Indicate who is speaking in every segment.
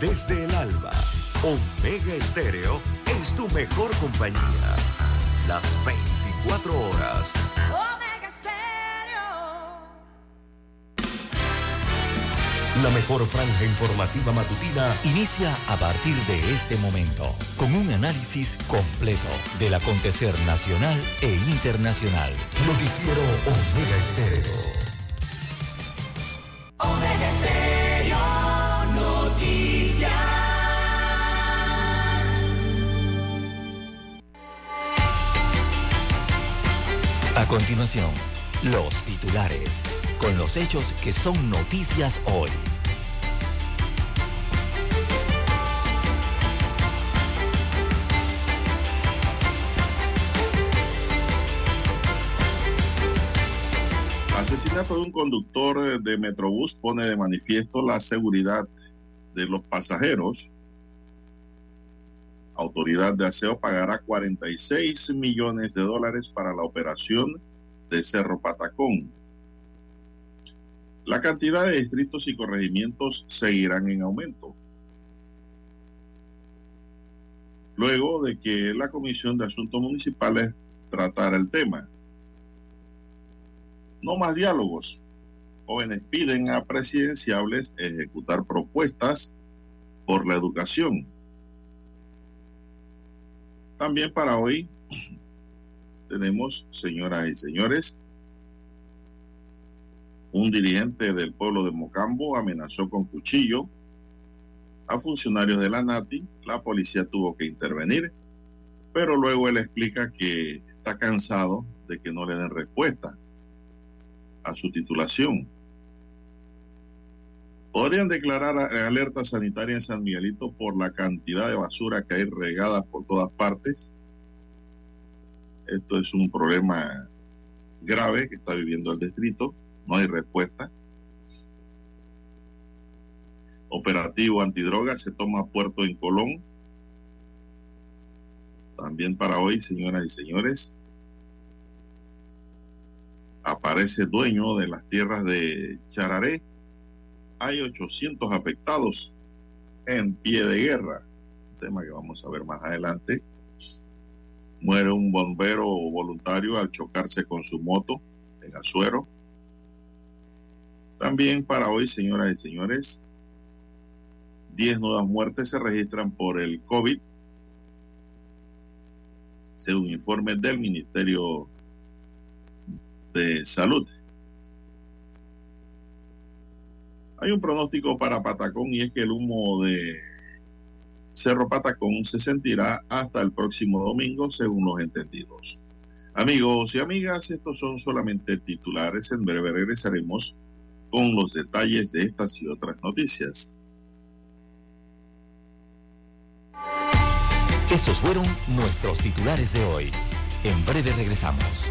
Speaker 1: desde el alba. Omega Estéreo es tu mejor compañía. Las 24 horas.
Speaker 2: Omega Stereo.
Speaker 1: La mejor franja informativa matutina
Speaker 3: Inicia a partir de este momento con un análisis completo del acontecer nacional e internacional.
Speaker 1: Noticiero Omega Estéreo.
Speaker 3: Continuación, los titulares, con los hechos que son noticias hoy.
Speaker 4: Asesinato de un conductor de Metrobús pone de manifiesto la seguridad de los pasajeros. Autoridad de Aseo pagará 46 millones de dólares para la operación de Cerro Patacón. La cantidad de distritos y corregimientos seguirán en aumento. Luego de que la Comisión de Asuntos Municipales tratara el tema. No más diálogos. Jóvenes piden a presidenciables ejecutar propuestas por la educación. También para hoy tenemos, señoras y señores, un dirigente del pueblo de Mocambo amenazó con cuchillo a funcionarios de la NATI. La policía tuvo que intervenir, pero luego él explica que está cansado de que no le den respuesta a su titulación. Podrían declarar alerta sanitaria en San Miguelito por la cantidad de basura que hay regadas por todas partes. Esto es un problema grave que está viviendo el distrito. No hay respuesta. Operativo antidroga se toma puerto en Colón. También para hoy, señoras y señores, aparece dueño de las tierras de Chararé. Hay 800 afectados en pie de guerra. Tema que vamos a ver más adelante. Muere un bombero voluntario al chocarse con su moto en Azuero. También para hoy, señoras y señores, 10 nuevas muertes se registran por el COVID, según informe del Ministerio de Salud. Hay un pronóstico para Patacón y es que el humo de Cerro Patacón se sentirá hasta el próximo domingo, según los entendidos. Amigos y amigas, estos son solamente titulares. En breve regresaremos con los detalles de estas y otras noticias.
Speaker 3: Estos fueron nuestros titulares de hoy. En breve regresamos.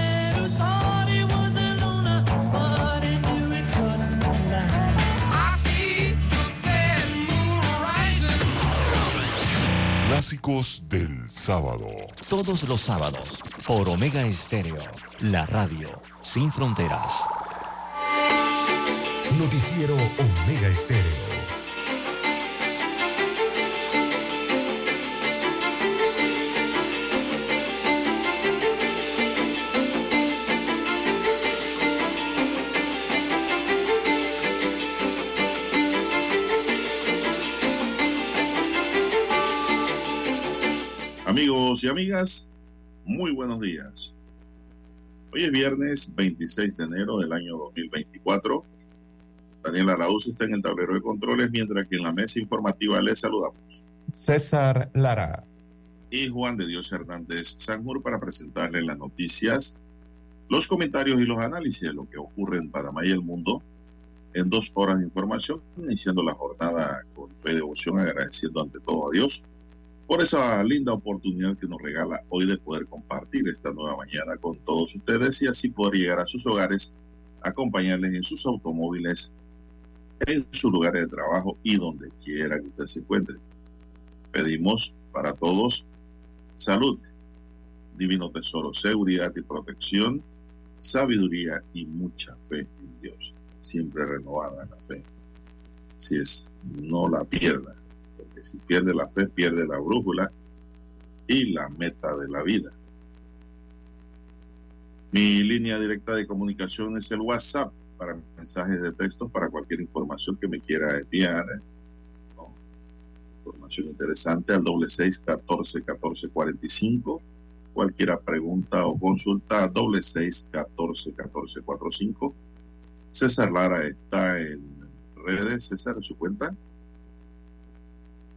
Speaker 5: Clásicos del sábado.
Speaker 3: Todos los sábados, por Omega Estéreo, la radio sin fronteras.
Speaker 1: Noticiero Omega Estéreo.
Speaker 4: Amigas, muy buenos días. Hoy es viernes 26 de enero del año 2024. Daniel Arauz está en el tablero de controles, mientras que en la mesa informativa les saludamos.
Speaker 6: César Lara.
Speaker 4: Y Juan de Dios Hernández Sanjur para presentarles las noticias, los comentarios y los análisis de lo que ocurre en Panamá y el mundo en dos horas de información, iniciando la jornada con fe y devoción, agradeciendo ante todo a Dios por esa linda oportunidad que nos regala hoy de poder compartir esta nueva mañana con todos ustedes y así poder llegar a sus hogares, acompañarles en sus automóviles, en sus lugares de trabajo y donde quiera que usted se encuentre. Pedimos para todos salud, divino tesoro, seguridad y protección, sabiduría y mucha fe en Dios. Siempre renovada la fe. Si es, no la pierda si pierde la fe, pierde la brújula y la meta de la vida. Mi línea directa de comunicación es el WhatsApp para mensajes de texto, para cualquier información que me quiera enviar. Información interesante al doble seis catorce catorce cuarenta y cinco. Cualquier pregunta o consulta doble seis catorce catorce cuatro cinco. César Lara está en redes. César, su cuenta.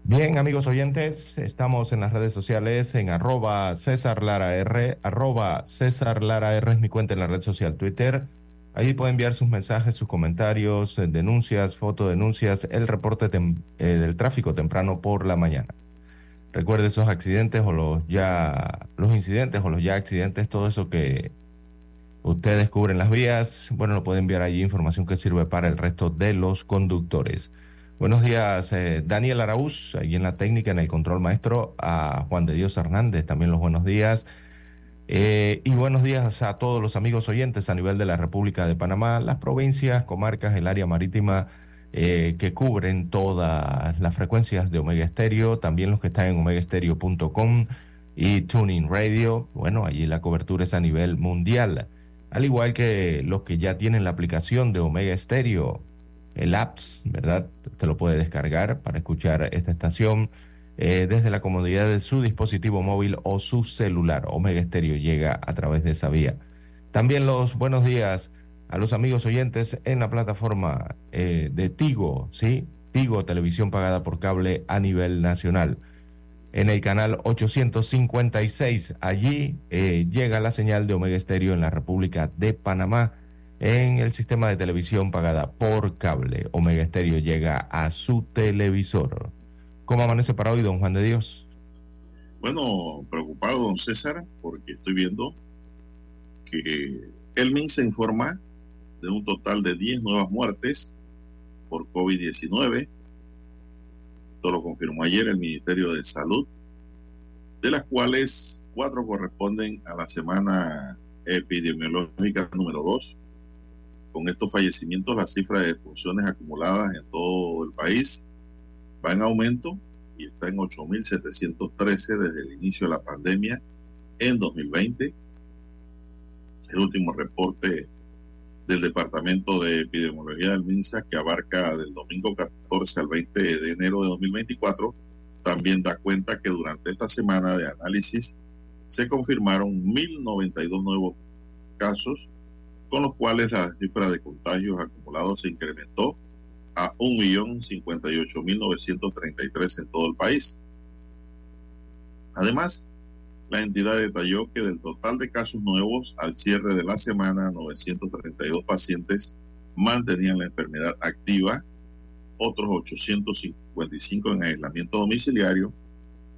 Speaker 6: Bien, amigos oyentes, estamos en las redes sociales en arroba César Lara R, arroba César Lara R es mi cuenta en la red social Twitter. Ahí puede enviar sus mensajes, sus comentarios, eh, denuncias, fotodenuncias, el reporte eh, del tráfico temprano por la mañana. Recuerde esos accidentes o los ya, los incidentes o los ya accidentes, todo eso que usted descubre en las vías, bueno, lo puede enviar allí información que sirve para el resto de los conductores. Buenos días, eh, Daniel Araúz, ahí en la técnica, en el control maestro, a Juan de Dios Hernández, también los buenos días. Eh, y buenos días a todos los amigos oyentes a nivel de la República de Panamá, las provincias, comarcas, el área marítima eh, que cubren todas las frecuencias de Omega Estéreo, también los que están en omegaestereo.com y Tuning Radio. Bueno, allí la cobertura es a nivel mundial, al igual que los que ya tienen la aplicación de Omega Estéreo el apps, ¿verdad? Usted lo puede descargar para escuchar esta estación eh, desde la comodidad de su dispositivo móvil o su celular. Omega Stereo llega a través de esa vía. También los buenos días a los amigos oyentes en la plataforma eh, de Tigo, ¿sí? Tigo, televisión pagada por cable a nivel nacional. En el canal 856, allí eh, llega la señal de Omega Stereo en la República de Panamá en el sistema de televisión pagada por cable. Omega Estéreo llega a su televisor. ¿Cómo amanece para hoy, don Juan de Dios?
Speaker 4: Bueno, preocupado, don César, porque estoy viendo que el MIN se informa de un total de 10 nuevas muertes por COVID-19. Esto lo confirmó ayer el Ministerio de Salud, de las cuales cuatro corresponden a la semana epidemiológica número 2 con estos fallecimientos, la cifra de defunciones acumuladas en todo el país va en aumento y está en 8.713 desde el inicio de la pandemia en 2020. El último reporte del Departamento de Epidemiología del MINSA, que abarca del domingo 14 al 20 de enero de 2024, también da cuenta que durante esta semana de análisis se confirmaron 1.092 nuevos casos con los cuales la cifra de contagios acumulados se incrementó a 1.058.933 en todo el país. Además, la entidad detalló que del total de casos nuevos al cierre de la semana, 932 pacientes mantenían la enfermedad activa, otros 855 en aislamiento domiciliario,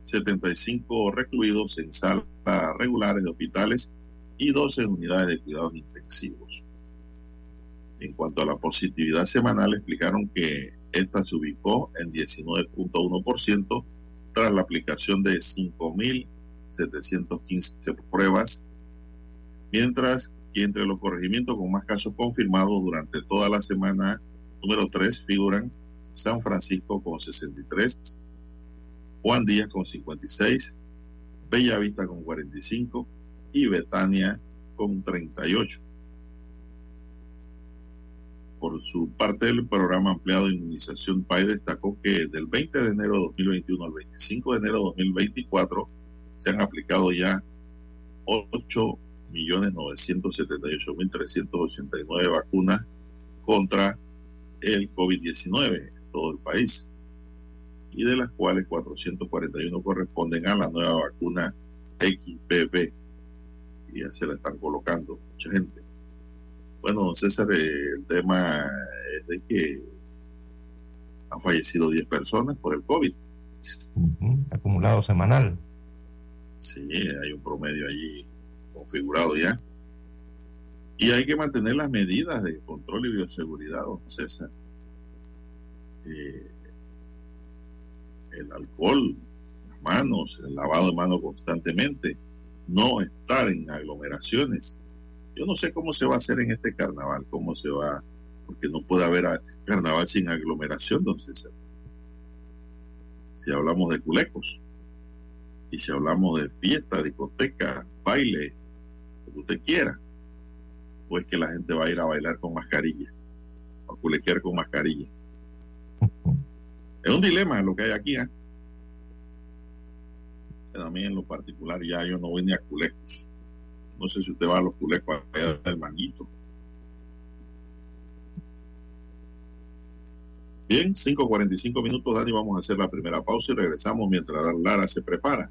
Speaker 4: 75 recluidos en salas regulares de hospitales y 12 unidades de cuidados. En cuanto a la positividad semanal, explicaron que esta se ubicó en 19.1% tras la aplicación de 5.715 pruebas, mientras que entre los corregimientos con más casos confirmados durante toda la semana número 3 figuran San Francisco con 63, Juan Díaz con 56, Bellavista con 45, y Betania con 38. Por su parte, el programa ampliado de inmunización PAI destacó que del 20 de enero de 2021 al 25 de enero de 2024 se han aplicado ya 8.978.389 vacunas contra el COVID-19 en todo el país y de las cuales 441 corresponden a la nueva vacuna XBB y ya se la están colocando mucha gente. Bueno, César, eh, el tema es de que han fallecido 10 personas por el COVID.
Speaker 6: Acumulado semanal.
Speaker 4: Sí, hay un promedio allí configurado ya. Y hay que mantener las medidas de control y bioseguridad, don César. Eh, el alcohol, las manos, el lavado de manos constantemente, no estar en aglomeraciones. Yo no sé cómo se va a hacer en este carnaval, cómo se va, porque no puede haber carnaval sin aglomeración, don César. Si hablamos de culecos, y si hablamos de fiesta, discoteca, baile, lo que usted quiera, pues que la gente va a ir a bailar con mascarilla, a culequear con mascarilla. Es un dilema lo que hay aquí, ¿eh? Pero A mí en lo particular ya yo no voy ni a culecos. No sé si usted va a los culecos allá del manguito. Bien, 5.45 minutos, Dani, vamos a hacer la primera pausa y regresamos mientras Lara se prepara.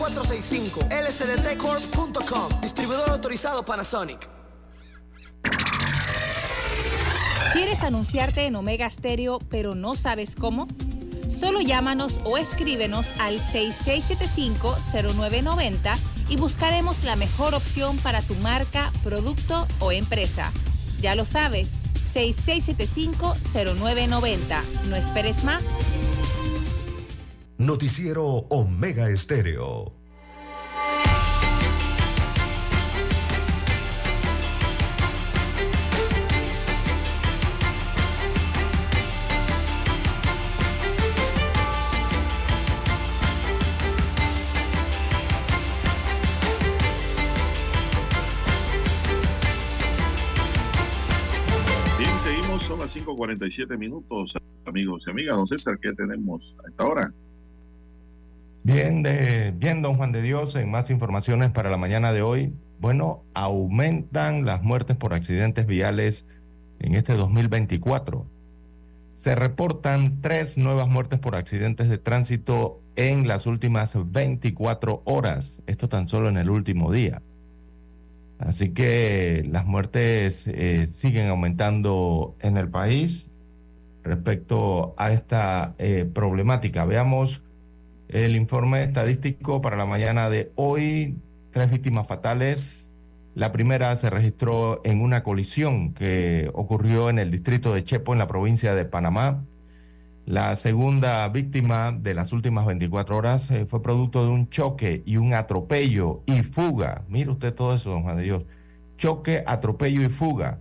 Speaker 7: 229-0465 lsdtcorp.com Distribuidor autorizado Panasonic
Speaker 8: ¿Quieres anunciarte en Omega Stereo pero no sabes cómo? Solo llámanos o escríbenos al 6675-0990 y buscaremos la mejor opción para tu marca, producto o empresa. Ya lo sabes, 6675-0990. No esperes más.
Speaker 1: Noticiero Omega Estéreo.
Speaker 4: Bien, seguimos, son las 5.47 minutos, amigos y amigas. Don César, ¿qué tenemos a esta hora?
Speaker 6: Bien, de, bien, don Juan de Dios, en más informaciones para la mañana de hoy. Bueno, aumentan las muertes por accidentes viales en este 2024. Se reportan tres nuevas muertes por accidentes de tránsito en las últimas 24 horas. Esto tan solo en el último día. Así que las muertes eh, siguen aumentando en el país respecto a esta eh, problemática. Veamos el informe estadístico para la mañana de hoy. Tres víctimas fatales. La primera se registró en una colisión que ocurrió en el distrito de Chepo, en la provincia de Panamá. La segunda víctima de las últimas 24 horas eh, fue producto de un choque y un atropello y fuga. Mire usted todo eso, don Juan de Dios. Choque, atropello y fuga.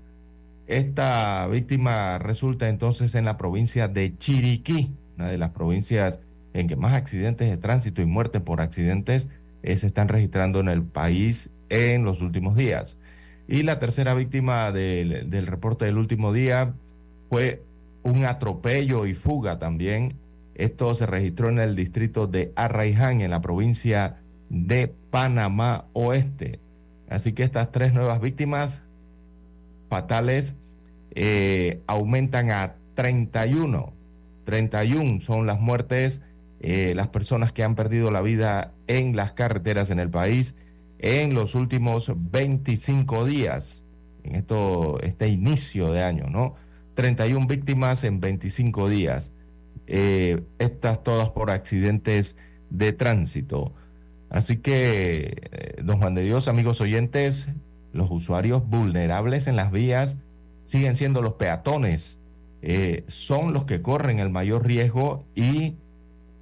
Speaker 6: Esta víctima resulta entonces en la provincia de Chiriquí, una de las provincias en que más accidentes de tránsito y muertes por accidentes eh, se están registrando en el país en los últimos días. Y la tercera víctima del, del reporte del último día fue un atropello y fuga también. Esto se registró en el distrito de Arraiján, en la provincia de Panamá Oeste. Así que estas tres nuevas víctimas fatales eh, aumentan a 31. 31 son las muertes, eh, las personas que han perdido la vida en las carreteras en el país en los últimos 25 días, en esto, este inicio de año, ¿no? 31 víctimas en 25 días. Eh, estas todas por accidentes de tránsito. Así que, eh, don Juan de Dios, amigos oyentes, los usuarios vulnerables en las vías siguen siendo los peatones. Eh, son los que corren el mayor riesgo y,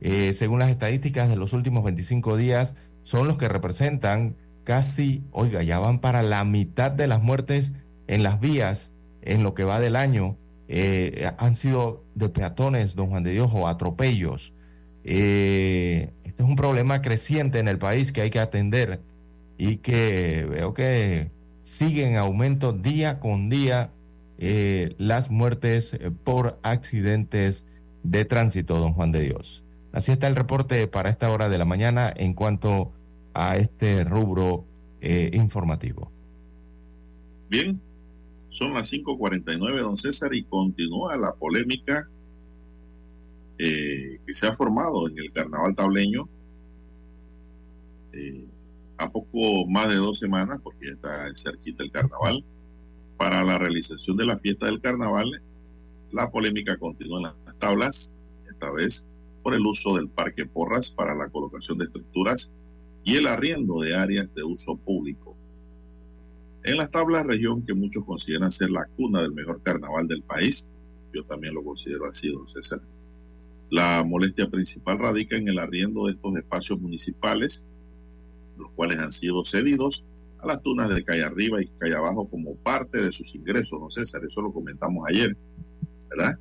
Speaker 6: según las estadísticas de los últimos 25 días, son los que representan casi, oiga, ya van para la mitad de las muertes en las vías en lo que va del año. Eh, han sido de peatones, don Juan de Dios, o atropellos. Eh, este es un problema creciente en el país que hay que atender y que veo que sigue en aumento día con día eh, las muertes por accidentes de tránsito, don Juan de Dios. Así está el reporte para esta hora de la mañana en cuanto a este rubro eh, informativo.
Speaker 4: Bien, son las 5.49, don César, y continúa la polémica eh, que se ha formado en el carnaval tableño eh, a poco más de dos semanas, porque ya está cerquita el carnaval. Para la realización de la fiesta del carnaval, la polémica continúa en las tablas, esta vez por el uso del Parque Porras para la colocación de estructuras y el arriendo de áreas de uso público. En las tablas, región que muchos consideran ser la cuna del mejor carnaval del país, yo también lo considero así, don César. La molestia principal radica en el arriendo de estos espacios municipales, los cuales han sido cedidos a las tunas de calle arriba y calle abajo como parte de sus ingresos, don César. Eso lo comentamos ayer, ¿verdad?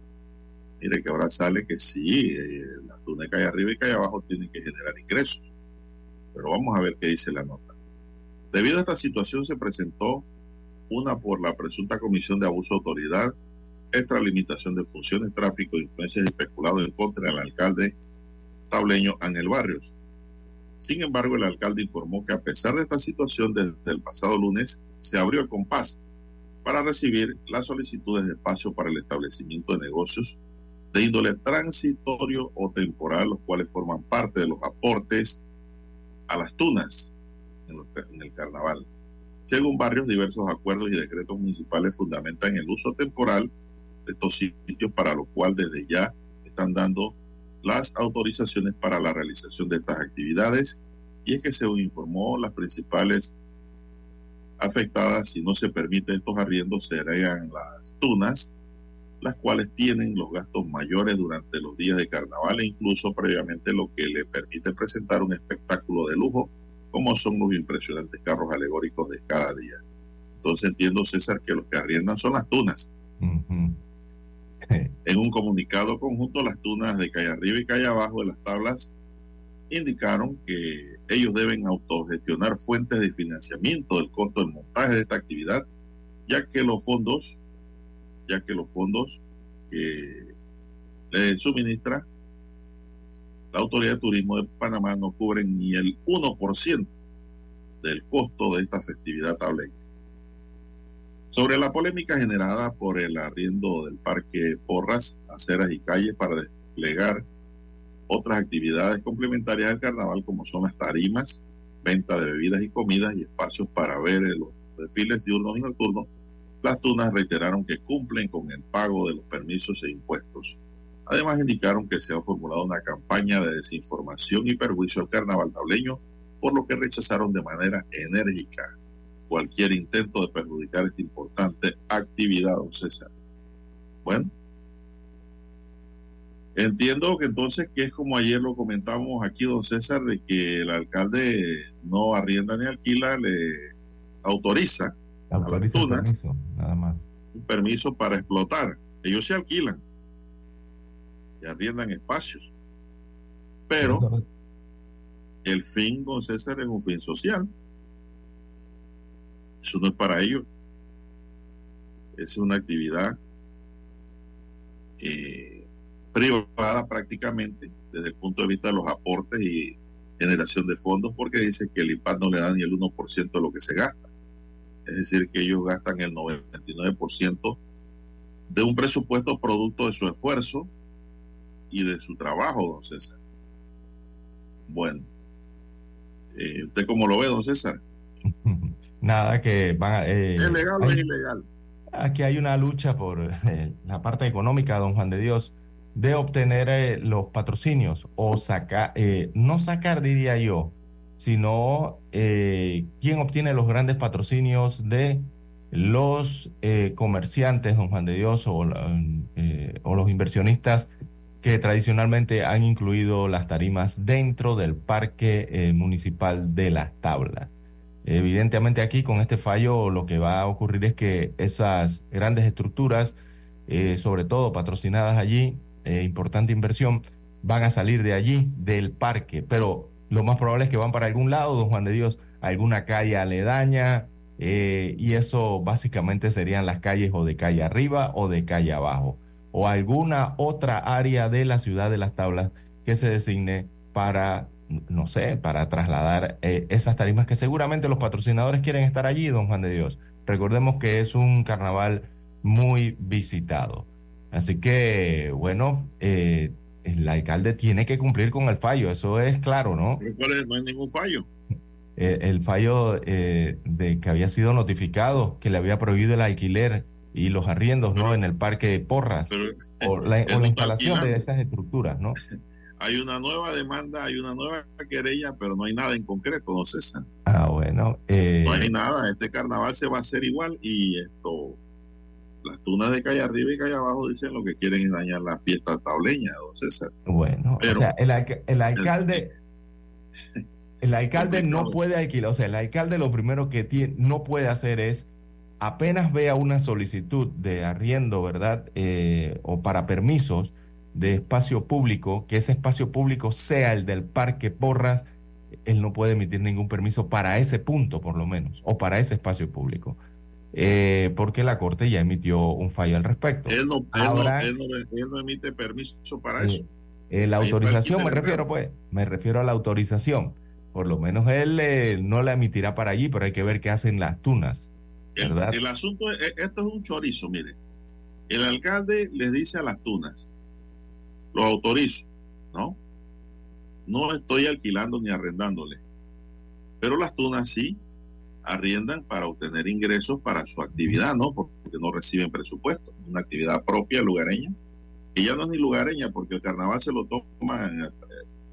Speaker 4: Mire que ahora sale que sí, eh, las tunas de calle arriba y calle abajo tienen que generar ingresos pero vamos a ver qué dice la nota. Debido a esta situación se presentó una por la presunta comisión de abuso de autoridad, extralimitación de funciones, tráfico, influencias especulado en contra del alcalde tableño Ángel Barrios. Sin embargo, el alcalde informó que a pesar de esta situación, desde el pasado lunes se abrió el compás para recibir las solicitudes de espacio para el establecimiento de negocios de índole transitorio o temporal, los cuales forman parte de los aportes a las tunas en, el carnaval. Según Barrios, diversos acuerdos y decretos municipales fundamentan el uso temporal de estos sitios, para lo cual desde ya están dando las autorizaciones para la realización de estas actividades. Y es que según informó, las principales afectadas, si no se permite estos arriendos, serían las tunas, las cuales tienen los gastos mayores durante los días de carnaval e incluso previamente lo que le permite presentar un espectáculo de lujo, como son los impresionantes carros alegóricos de cada día. Entonces entiendo, César, que los que arriendan son las tunas. en un comunicado conjunto, las tunas de calle arriba y calle abajo de las tablas indicaron que ellos deben autogestionar fuentes de financiamiento del costo del montaje de esta actividad, ya que los fondos ya que los fondos que le suministra la Autoridad de Turismo de Panamá no cubren ni el 1% del costo de esta festividad tableña. Sobre la polémica generada por el arriendo del Parque Porras, aceras y calles para desplegar otras actividades complementarias al carnaval como son las tarimas, venta de bebidas y comidas y espacios para ver los desfiles diurnos y nocturnos, las tunas reiteraron que cumplen con el pago de los permisos e impuestos. Además indicaron que se ha formulado una campaña de desinformación y perjuicio al carnaval tableño, por lo que rechazaron de manera enérgica cualquier intento de perjudicar esta importante actividad, don César. Bueno, entiendo que entonces que es como ayer lo comentamos aquí, don César, de que el alcalde no arrienda ni alquila, le autoriza a las tunas nada más. un permiso para explotar. Ellos se alquilan y arriendan espacios. Pero el fin, don César, es un fin social. Eso no es para ellos. Es una actividad eh, privada prácticamente desde el punto de vista de los aportes y generación de fondos, porque dice que el IPAD no le da ni el 1% de lo que se gasta es decir, que ellos gastan el 99% de un presupuesto producto de su esfuerzo y de su trabajo, don César. Bueno, eh, ¿usted cómo lo ve, don César?
Speaker 6: Nada que van a... eh,
Speaker 4: ¿Es legal o
Speaker 6: hay-
Speaker 4: es ilegal?
Speaker 6: Aquí hay una lucha por eh, la parte económica, don Juan de Dios, de obtener eh, los patrocinios o sacar, eh, no sacar diría yo, sino eh, quién obtiene los grandes patrocinios de los eh, comerciantes, don Juan de Dios, eh, o los inversionistas que tradicionalmente han incluido las tarimas dentro del parque municipal de las tablas. Evidentemente aquí con este fallo lo que va a ocurrir es que esas grandes estructuras, sobre todo patrocinadas allí, importante inversión, van a salir de allí, del parque. Pero lo más probable es que van para algún lado, don Juan de Dios, alguna calle aledaña, eh, y eso básicamente serían las calles o de calle arriba o de calle abajo, o alguna otra área de la ciudad de las tablas que se designe para, no sé, para trasladar eh, esas tarimas que seguramente los patrocinadores quieren estar allí, don Juan de Dios. Recordemos que es un carnaval muy visitado. Así que, bueno, eh, el alcalde tiene que cumplir con el fallo, eso es claro, ¿no?
Speaker 4: ¿cuál es? No hay ningún fallo.
Speaker 6: Eh, el fallo eh, de que había sido notificado, que le había prohibido el alquiler y los arriendos, ¿no? En el parque de Porras,
Speaker 4: Pero
Speaker 6: o la, o
Speaker 4: no
Speaker 6: instalación de esas estructuras, ¿no?
Speaker 4: Hay una nueva demanda, hay una nueva querella, pero no hay nada en concreto, don César.
Speaker 6: Ah, bueno. eh,
Speaker 4: No hay nada. Este carnaval se va a hacer igual y esto. Las tunas de calle arriba y calle abajo dicen lo que quieren es dañar la fiesta tableña, don César.
Speaker 6: Bueno,
Speaker 4: Pero-
Speaker 6: o sea, el, el alcalde, el alcalde no puede alquilar, o sea, el alcalde lo primero que tiene, no puede hacer es, apenas vea una solicitud de arriendo, ¿verdad? Eh, o para permisos de espacio público, que ese espacio público sea el del Parque Porras, él no puede emitir ningún permiso para ese punto, por lo menos, o para ese espacio público, Eh, porque la Corte ya emitió un fallo al respecto.
Speaker 4: Él no, él no-
Speaker 6: Ahora-
Speaker 4: él no, él no emite permiso para
Speaker 6: Eh,
Speaker 4: eso.
Speaker 6: eh, la
Speaker 4: Ahí
Speaker 6: autorización, me refiero, pues, me refiero a la autorización. Por lo menos él no la emitirá para allí, pero hay que ver qué hacen las tunas.
Speaker 4: El,
Speaker 6: ¿verdad?
Speaker 4: el asunto, es, esto es un chorizo, mire. El alcalde les dice a las tunas, lo autorizo, ¿no? No estoy alquilando ni arrendándole. Pero las tunas sí arriendan para obtener ingresos para su actividad, ¿no? Porque no reciben presupuesto. Una actividad propia lugareña. Ya no es ni lugareña, porque el carnaval se lo toma, en- eh,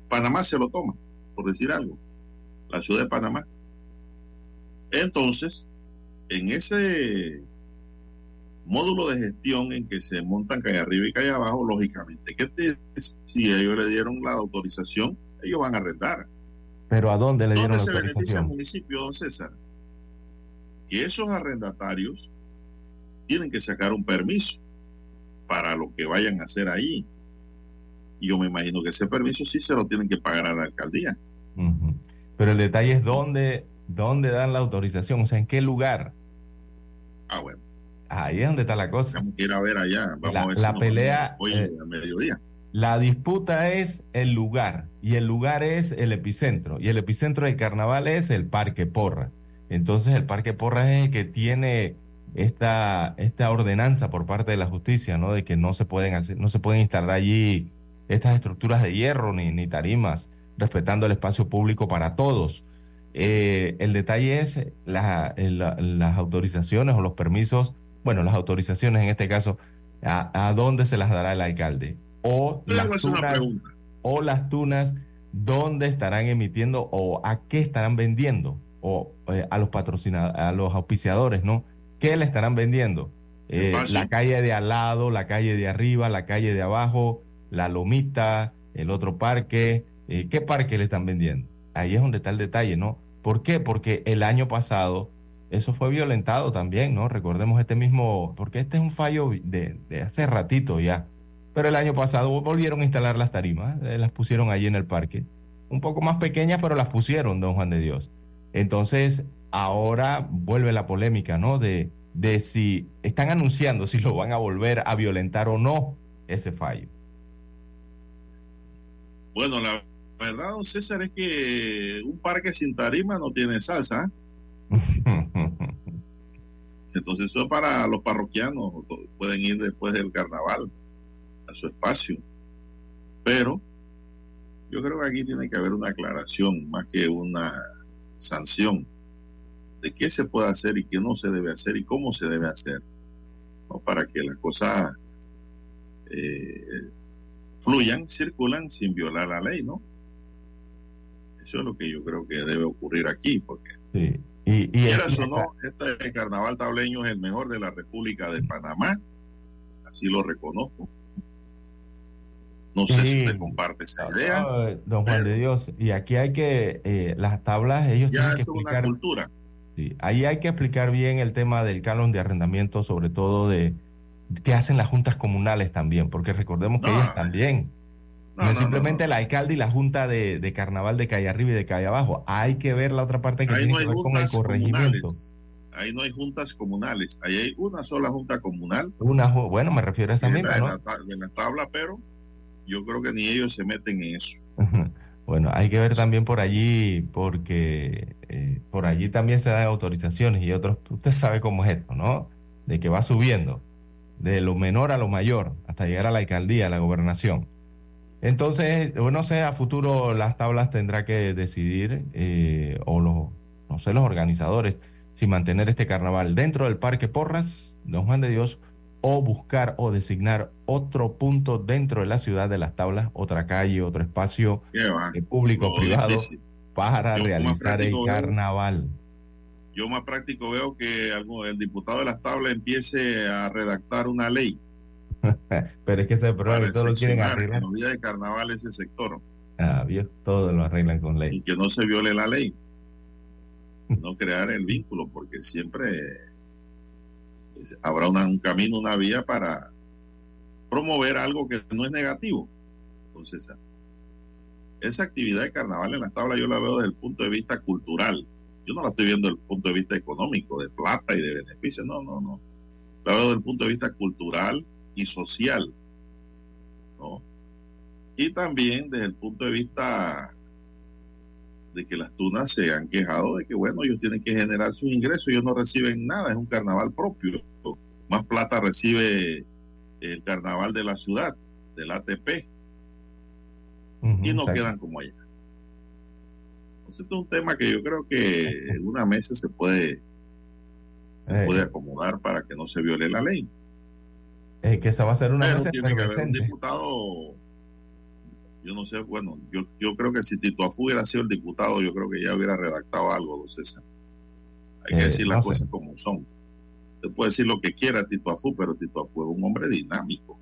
Speaker 4: Panamá se lo toma, por decir algo. La ciudad de Panamá. Entonces, en ese módulo de gestión en que se montan calle arriba y calle abajo, lógicamente que te- si ellos le dieron la autorización, ellos van a arrendar.
Speaker 6: Pero ¿a dónde le dieron
Speaker 4: ¿Dónde
Speaker 6: la
Speaker 4: se beneficia al
Speaker 6: autorización?
Speaker 4: municipio, don César? Que esos arrendatarios tienen que sacar un permiso para lo que vayan a hacer ahí. Y yo me imagino que ese permiso sí se lo tienen que pagar a la alcaldía.
Speaker 6: Pero el detalle es dónde, dónde dan la autorización, o sea, en qué lugar.
Speaker 4: Ah, bueno,
Speaker 6: Ahí es donde está la cosa.
Speaker 4: tenemos que ir a ver allá. Vamos
Speaker 6: La-
Speaker 4: a ver si
Speaker 6: la
Speaker 4: nos
Speaker 6: pelea,
Speaker 4: hoy
Speaker 6: eh,
Speaker 4: a mediodía.
Speaker 6: La disputa es el lugar y el lugar es el epicentro y el epicentro del carnaval es el Parque Porra. Entonces el Parque Porra es el que tiene esta, esta ordenanza por parte de la justicia, ¿no? De que no se pueden hacer, no se pueden instalar allí estas estructuras de hierro ni, ni tarimas, respetando el espacio público para todos. Eh, el detalle es la- la- las autorizaciones o los permisos, bueno, las autorizaciones en este caso, a, a dónde se las dará el alcalde. O las tunas, o las tunas, dónde estarán emitiendo o a qué estarán vendiendo, o eh, a los patrocinadores, a los auspiciadores, ¿no? ¿Qué le estarán vendiendo? Eh, la calle de al lado, la calle de arriba, la calle de abajo, la lomita, el otro parque, eh, ¿qué parque le están vendiendo? Ahí es donde está el detalle, ¿no? ¿Por qué? Porque el año pasado eso fue violentado también, ¿no? Recordemos este mismo, porque este es un fallo de, de hace ratito ya. Pero el año pasado volvieron a instalar las tarimas, las pusieron allí en el parque. Un poco más pequeñas, pero las pusieron, don Juan de Dios. Entonces, ahora vuelve la polémica, ¿no? De, de si están anunciando si lo van a volver a violentar o no ese fallo.
Speaker 4: Bueno, la verdad, don César, es que un parque sin tarima no tiene salsa. ¿eh? Entonces eso es para los parroquianos, pueden ir después del carnaval a su espacio. Pero yo creo que aquí tiene que haber una aclaración más que una sanción de qué se puede hacer y qué no se debe hacer y cómo se debe hacer, ¿no? para que las cosas eh, fluyan, circulan sin violar la ley, ¿no? Eso es lo que yo creo que debe ocurrir aquí, porque
Speaker 6: Sí. Y, y,
Speaker 4: quieras o no, este carnaval tableño es el mejor de la República de Panamá, así lo reconozco. No sé si usted comparte esa idea.
Speaker 6: Don Juan de Dios, y aquí hay que, eh, las tablas, ellos
Speaker 4: Ya
Speaker 6: tienen que
Speaker 4: es una
Speaker 6: explicar,
Speaker 4: cultura.
Speaker 6: sí, ahí hay que explicar bien el tema del canon de arrendamiento, sobre todo de qué hacen las juntas comunales también, porque recordemos que
Speaker 4: No,
Speaker 6: ellas también, no,
Speaker 4: No,
Speaker 6: es simplemente el alcalde y la junta de, de carnaval de calle arriba y de calle abajo, hay que ver la otra parte que
Speaker 4: Ahí
Speaker 6: tiene que ver con el corregimiento.
Speaker 4: comunales. Ahí no hay juntas comunales. Ahí hay una sola junta comunal
Speaker 6: Una, bueno, me refiero a esa misma, ¿no?
Speaker 4: en la tabla, pero yo creo que ni ellos se meten en eso.
Speaker 6: Bueno, hay que ver también por allí, porque eh, por allí también se dan autorizaciones y otros, usted sabe cómo es esto, ¿no? De que va subiendo, de lo menor a lo mayor, hasta llegar a la alcaldía, a la gobernación. Entonces, no sé, a futuro las tablas tendrá que decidir, eh, o los, no sé, los organizadores, si mantener este carnaval dentro del Parque Porras, Don Juan de Dios, o buscar o designar otro punto dentro de la ciudad de las tablas, otra calle, otro espacio eh, público
Speaker 4: No,
Speaker 6: privado para
Speaker 4: Yo,
Speaker 6: realizar el
Speaker 4: veo-
Speaker 6: carnaval.
Speaker 4: Yo más práctico veo que el diputado de las tablas empiece a redactar una ley
Speaker 6: Pero es que ese problema
Speaker 4: para
Speaker 6: que todo lo quieren arreglar.
Speaker 4: en días de carnaval ese sector
Speaker 6: Ah, todo lo arreglan con ley.
Speaker 4: y que no se viole la ley. No crear el vínculo, porque siempre habrá un camino, una vía para promover algo que no es negativo. Entonces, esa actividad de carnaval en las tablas yo la veo desde el punto de vista cultural. Yo no la estoy viendo desde el punto de vista económico, de plata y de beneficio. No, no, no. La veo desde el punto de vista cultural y social. ¿no? Y también desde el punto de vista de que las tunas se han quejado de que, bueno, ellos tienen que generar sus ingresos, ellos no reciben nada, es un carnaval propio. Más plata recibe el carnaval de la ciudad, del ATP, y no quedan como allá. Entonces, esto es un tema que yo creo que en una mesa se puede, se
Speaker 6: Eh.
Speaker 4: puede acomodar para que no se viole la ley.
Speaker 6: Eh, que esa va a ser una
Speaker 4: Pero
Speaker 6: mesa
Speaker 4: tiene que haber un diputado, yo no sé, bueno, yo, yo creo que si Tito Afú hubiera sido el diputado, yo creo que ya hubiera redactado algo, don César. Hay que
Speaker 6: Eh,
Speaker 4: decir las
Speaker 6: no sé.
Speaker 4: cosas como son. Se puede decir lo que quiera Tito Afú, pero Tito Afú es un hombre dinámico.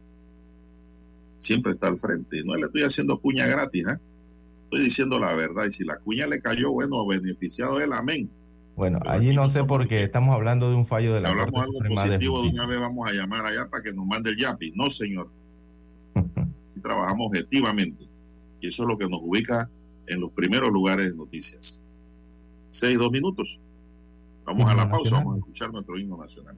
Speaker 4: Siempre está al frente. No le estoy haciendo cuña gratis, ¿ah? Estoy diciendo la verdad. Y si la cuña le cayó, bueno, beneficiado él, amén.
Speaker 6: Bueno,
Speaker 4: Pero
Speaker 6: allí no sé porque
Speaker 4: de-
Speaker 6: estamos hablando de un fallo de
Speaker 4: Si
Speaker 6: la
Speaker 4: hablamos
Speaker 6: Corte
Speaker 4: algo
Speaker 6: Suprema de
Speaker 4: positivo, de una
Speaker 6: Justicia.
Speaker 4: vez vamos a llamar allá para que nos mande el YAPI. No, señor. y trabajamos objetivamente. Y eso es lo que nos ubica en los primeros lugares de noticias. Seis, dos minutos. Vamos a la pausa, vamos a escuchar nuestro himno nacional.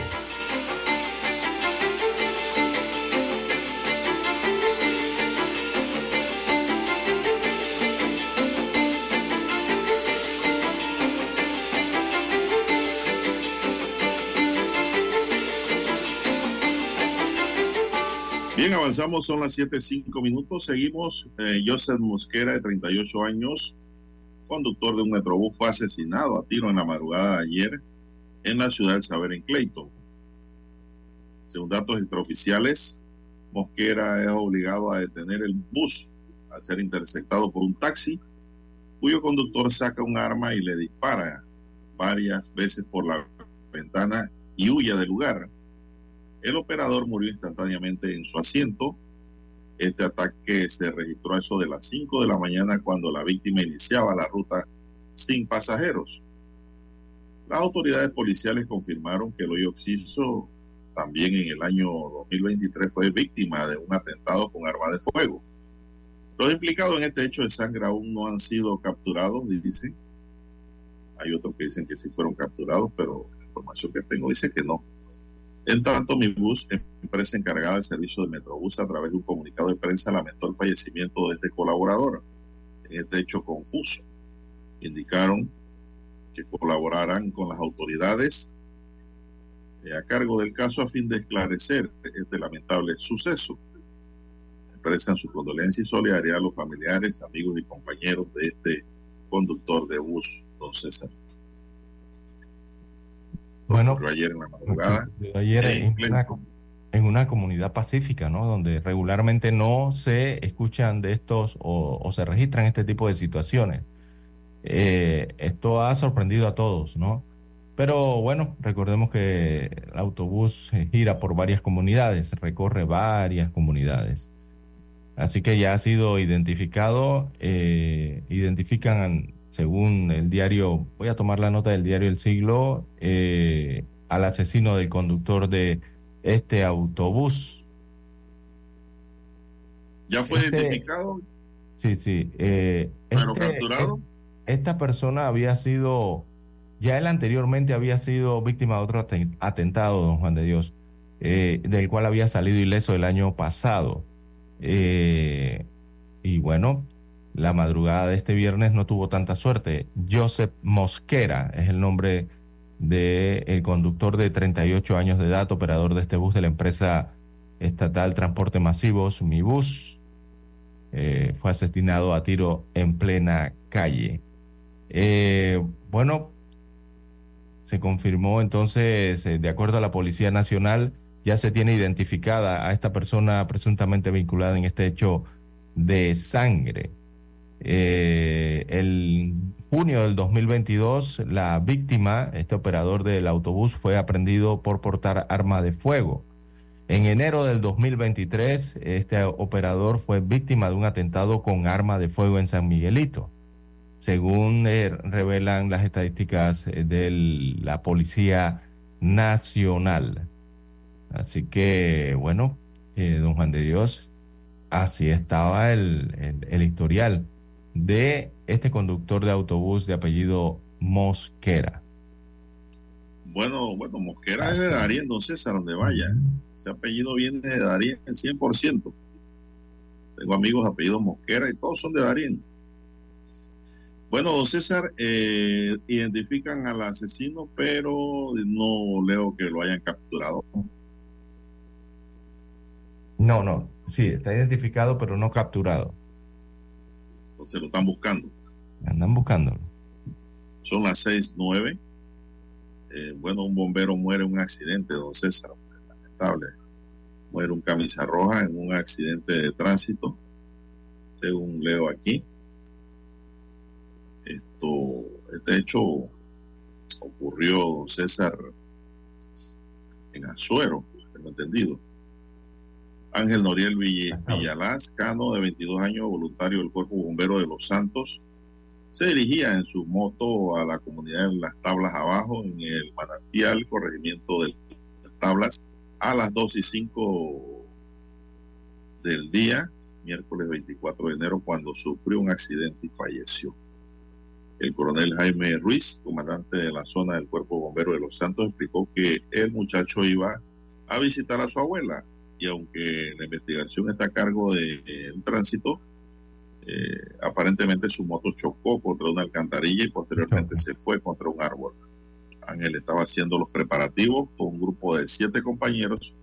Speaker 4: Avanzamos, son las 7.05 minutos. Seguimos. Eh, Joseph Mosquera, de 38 años, conductor de un metrobús, fue asesinado a tiro en la madrugada de ayer en la ciudad de Saber, en Clayton. Según datos extraoficiales, Mosquera es obligado a detener el bus al ser interceptado por un taxi, cuyo conductor saca un arma y le dispara varias veces por la ventana y huye del lugar. El operador murió instantáneamente en su asiento. Este ataque se registró a eso de las 5 de la mañana cuando la víctima iniciaba la ruta sin pasajeros. Las autoridades policiales confirmaron que el hoyo Oxiso también en el año 2023 fue víctima de un atentado con arma de fuego. Los implicados en este hecho de sangre aún no han sido capturados, dicen. Hay otros que dicen que sí fueron capturados, pero la información que tengo dice que no. En tanto, mi bus, empresa encargada del servicio de Metrobús, a través de un comunicado de prensa lamentó el fallecimiento de este colaborador en este hecho confuso. Indicaron que colaborarán con las autoridades eh, a cargo del caso a fin de esclarecer este lamentable suceso. Expresan su condolencia y solidaridad a los familiares, amigos y compañeros de este conductor de bus, don César.
Speaker 6: Bueno,
Speaker 4: Ocurrió ayer en la madrugada.
Speaker 6: ayer
Speaker 4: en
Speaker 6: en, una, en una comunidad pacífica, ¿no? Donde regularmente no se escuchan de estos o, o se registran este tipo de situaciones. Eh, esto ha sorprendido a todos, ¿no? Pero bueno, recordemos que el autobús eh, gira por varias comunidades, recorre varias comunidades. Así que ya ha sido identificado, eh, identifican según el diario, voy a tomar la nota del diario El Siglo, eh, al asesino del conductor de este autobús.
Speaker 4: ¿Ya fue
Speaker 6: Este-
Speaker 4: identificado,
Speaker 6: Sí, sí. eh,
Speaker 4: pero
Speaker 6: este-
Speaker 4: capturado?
Speaker 6: esta persona había sido, ya él anteriormente había sido víctima de otro aten- atentado, don Juan de Dios, eh, del cual había salido ileso el año pasado. Y bueno, la madrugada de este viernes no tuvo tanta suerte. Joseph Mosquera es el nombre del conductor de 38 años de edad, operador de este bus de la empresa estatal Transporte Masivos, Mi Bus. Eh, fue asesinado a tiro en plena calle. Eh, bueno, se confirmó entonces, eh, de acuerdo a la Policía Nacional, ya se tiene identificada a esta persona presuntamente vinculada en este hecho de sangre. Eh, el junio del 2022, la víctima, este operador del autobús, fue aprendido por portar arma de fuego. En enero del 2023, este operador fue víctima de un atentado con arma de fuego en San Miguelito, según eh, revelan las estadísticas eh, de la Policía Nacional. Así que, bueno, eh, don Juan de Dios, así estaba el, el- el historial de este conductor de autobús de apellido Mosquera.
Speaker 4: Bueno, bueno, Mosquera es de Darien, don César, donde vaya. Ese apellido viene de Darien 100%. Tengo amigos apellidos Mosquera y todos son de Darien. Bueno, don César, eh, identifican al asesino, pero no leo que lo hayan capturado.
Speaker 6: No, no, sí, está identificado pero no capturado.
Speaker 4: Entonces lo están buscando.
Speaker 6: Andan buscándolo.
Speaker 4: Son las seis nueve. Eh, bueno, un bombero muere en un accidente, don César, lamentable. Muere un camisa roja en un accidente de tránsito, según leo aquí. Esto, este hecho ocurrió, don César, en Azuero, tengo entendido. Ángel Noriel Villalaz, Cano, de 22 años, voluntario del Cuerpo Bombero de Los Santos, se dirigía en su moto a la comunidad de Las Tablas Abajo, en el manantial, corregimiento de Las Tablas, a las 2 y 5 del día, miércoles 24 de enero, cuando sufrió un accidente y falleció. El coronel Jaime Ruiz, comandante de la zona del Cuerpo Bombero de Los Santos, explicó que el muchacho iba a visitar a su abuela y aunque la investigación está a cargo del tránsito, eh, aparentemente su moto chocó contra una alcantarilla y posteriormente se fue contra un árbol. Ángel estaba haciendo los preparativos con un grupo de siete compañeros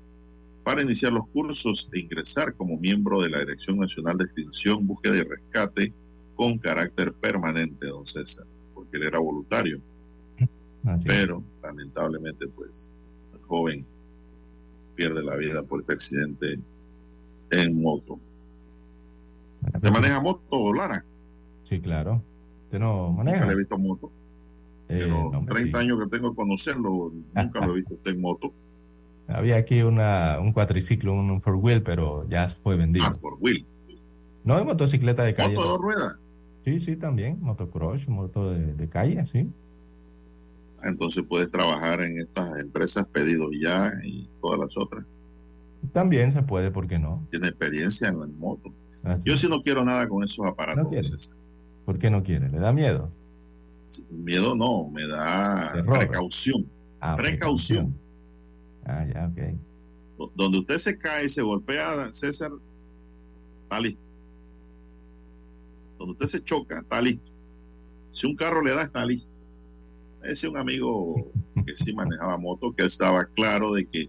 Speaker 4: para iniciar los cursos e ingresar como miembro de la Dirección Nacional de Extinción, Búsqueda y Rescate con carácter permanente, don César, porque él era voluntario. Pero lamentablemente, pues, el joven pierde la vida por este accidente en moto. ¿Te maneja moto, Lara?
Speaker 6: Sí, claro. ¿Usted no maneja?
Speaker 4: Nunca le he visto moto. Eh, Pero 30 años que tengo de conocerlo, nunca lo he visto usted en moto.
Speaker 6: Había aquí una, un cuatriciclo, un four wheel, pero ya fue vendido.
Speaker 4: Ah, four wheel.
Speaker 6: No de motocicleta de calle.
Speaker 4: ¿Moto de dos ruedas?
Speaker 6: Sí, sí, también. Motocross, moto de, de calle, sí.
Speaker 4: Entonces puedes trabajar en estas empresas pedidos ya y todas las otras.
Speaker 6: También se puede, ¿por qué no?
Speaker 4: Tiene experiencia en la moto. Yo sí no quiero nada con esos aparatos.
Speaker 6: ¿No ¿Por qué no quiere? ¿Le da miedo?
Speaker 4: Miedo no, me da precaución.
Speaker 6: Ah,
Speaker 4: precaución.
Speaker 6: Ah, ya, ok.
Speaker 4: Donde usted se cae y se golpea, César, está listo. Donde usted se choca, está listo. Si un carro le da, está listo. Ese un amigo que sí manejaba moto, que estaba claro de que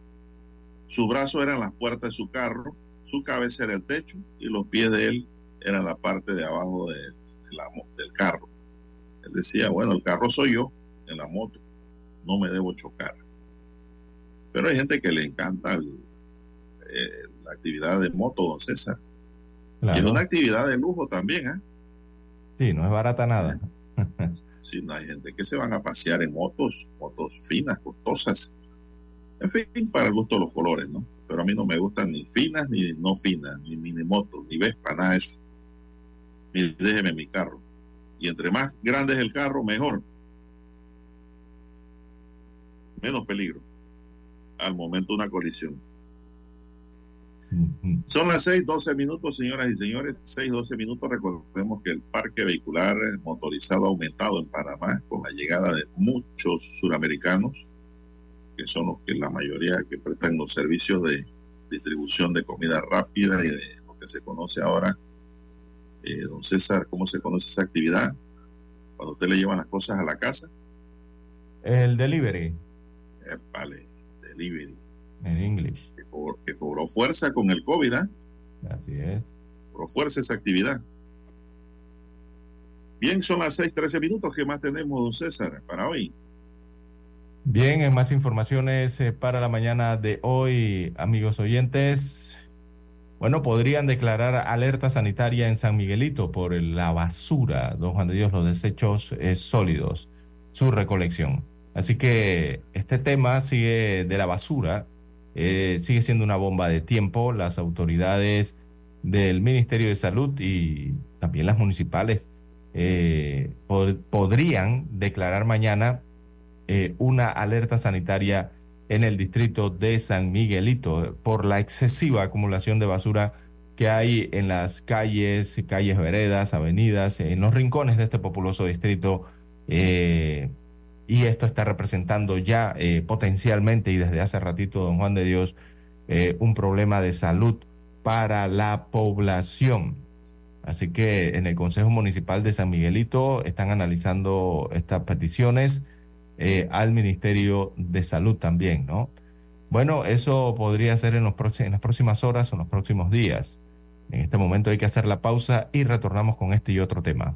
Speaker 4: su brazo eran las puertas de su carro, su cabeza era el techo y los pies de él eran la parte de abajo de, la, del carro. Él decía, bueno, el carro soy yo en la moto, no me debo chocar. Pero hay gente que le encanta eh, la actividad de moto, don César. Y es una actividad de lujo también, ¿eh?
Speaker 6: Sí, no es barata nada.
Speaker 4: Sí. no hay gente que se van a pasear en motos, motos finas, costosas. En fin, para el gusto de los colores, ¿no? pero a mí no me gustan ni finas ni no finas, ni mini motos, ni Vespa, nada eso. déjeme mi carro. Y entre más grande es el carro, mejor. Menos peligro al momento de una colisión. Son las 6:12 minutos, señoras y señores. 6:12 minutos. Recordemos que el parque vehicular motorizado ha aumentado en Panamá con la llegada de muchos suramericanos que son los que la mayoría que prestan los servicios de distribución de comida rápida y de lo que se conoce ahora. Eh, don César, ¿cómo se conoce esa actividad? Cuando usted le lleva las cosas a la casa.
Speaker 6: El delivery.
Speaker 4: vale, delivery.
Speaker 6: En inglés.
Speaker 4: Que, cobró fuerza con el COVID, ¿ah?
Speaker 6: Así es.
Speaker 4: Cobró fuerza esa actividad. Bien, son las 6:13 minutos. ¿Qué más tenemos, don César, para hoy?
Speaker 6: Bien, en más informaciones eh, para la mañana de hoy, amigos oyentes. Bueno, podrían declarar alerta sanitaria en San Miguelito por la basura, don Juan de Dios, los desechos eh, sólidos, su recolección. Así que este tema sigue de la basura, eh, sigue siendo una bomba de tiempo. Las autoridades del Ministerio de Salud y también las municipales podrían declarar mañana eh, una alerta sanitaria en el distrito de San Miguelito por la excesiva acumulación de basura que hay en las calles, calles, veredas, avenidas, en los rincones de este populoso distrito. Eh, y esto está representando ya eh, potencialmente y desde hace ratito, don Juan de Dios, un problema de salud para la población. Así que en el Consejo Municipal de San Miguelito están analizando estas peticiones eh, al Ministerio de Salud también, ¿no? Bueno, eso podría ser en, los en las próximas horas o en los próximos días. En este momento hay que hacer la pausa y retornamos con este y otro tema.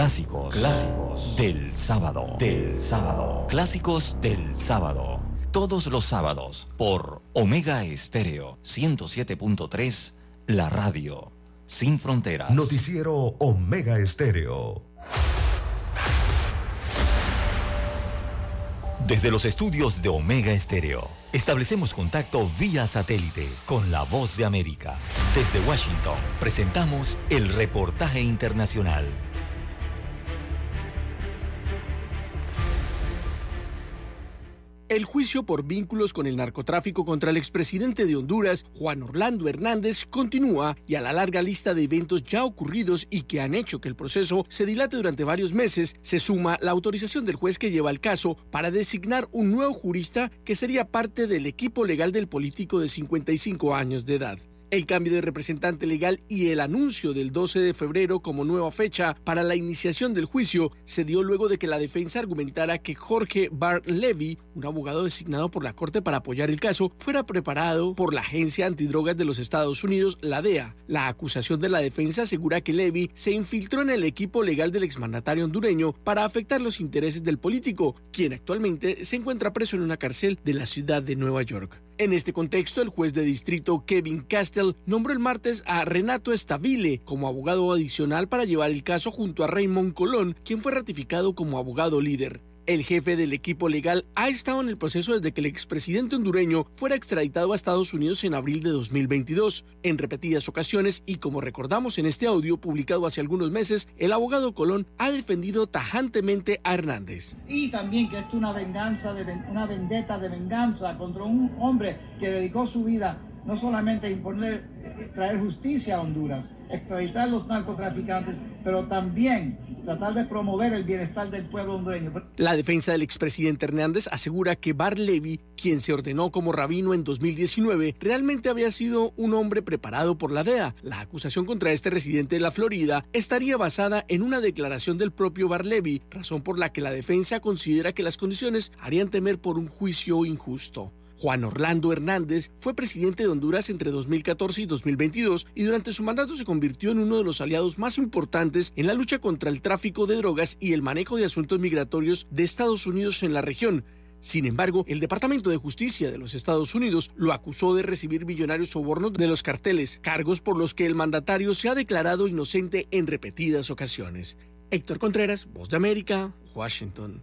Speaker 3: Clásicos. Clásicos del sábado. Del sábado. Clásicos del sábado. Todos los sábados por Omega Estéreo 107.3, la radio. Sin fronteras.
Speaker 1: Noticiero Omega Estéreo.
Speaker 3: Desde los estudios de Omega Estéreo, establecemos contacto vía satélite con la voz de América. Desde Washington, presentamos el reportaje internacional.
Speaker 9: El juicio por vínculos con el narcotráfico contra el expresidente de Honduras, Juan Orlando Hernández, continúa y a la larga lista de eventos ya ocurridos y que han hecho que el proceso se dilate durante varios meses, se suma la autorización del juez que lleva el caso para designar un nuevo jurista que sería parte del equipo legal del político de 55 años de edad. El cambio de representante legal y el anuncio del 12 de febrero como nueva fecha para la iniciación del juicio se dio luego de que la defensa argumentara que Jorge Bart Levy, un abogado designado por la Corte para apoyar el caso, fuera preparado por la Agencia Antidrogas de los Estados Unidos, la DEA. La acusación de la defensa asegura que Levy se infiltró en el equipo legal del exmandatario hondureño para afectar los intereses del político, quien actualmente se encuentra preso en una cárcel de la ciudad de Nueva York. En este contexto, el juez de distrito Kevin Castell nombró el martes a Renato Estabile como abogado adicional para llevar el caso junto a Raymond Colón, quien fue ratificado como abogado líder. El jefe del equipo legal ha estado en el proceso desde que el expresidente hondureño fuera extraditado a Estados Unidos en abril de 2022. En repetidas ocasiones, y como recordamos en este audio publicado hace algunos meses, el abogado Colón ha defendido tajantemente a Hernández.
Speaker 10: Y también que esto es una venganza, una vendetta de venganza contra un hombre que dedicó su vida no solamente a imponer, traer justicia a Honduras, los narcotraficantes, pero también tratar de promover el bienestar del pueblo.
Speaker 9: La defensa del expresidente Hernández asegura que Bar Levy, quien se ordenó como rabino en 2019, realmente había sido un hombre preparado por la DEA. La acusación contra este residente de la Florida estaría basada en una declaración del propio Bar Levy, razón por la que la defensa considera que las condiciones harían temer por un juicio injusto. Juan Orlando Hernández fue presidente de Honduras entre 2014 y 2022 y durante su mandato se convirtió en uno de los aliados más importantes en la lucha contra el tráfico de drogas y el manejo de asuntos migratorios de Estados Unidos en la región. Sin embargo, el Departamento de Justicia de los Estados Unidos lo acusó de recibir millonarios sobornos de los carteles, cargos por los que el mandatario se ha declarado inocente en repetidas ocasiones. Héctor Contreras, Voz de América, Washington.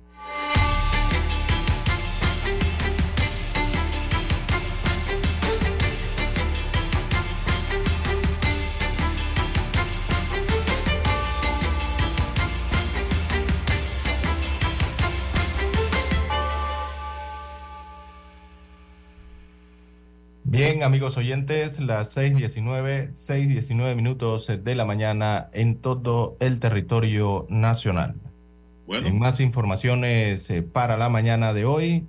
Speaker 6: Bien, amigos oyentes, las 6:19, 6:19 minutos de la mañana en todo el territorio nacional. En más informaciones eh, para la mañana de hoy,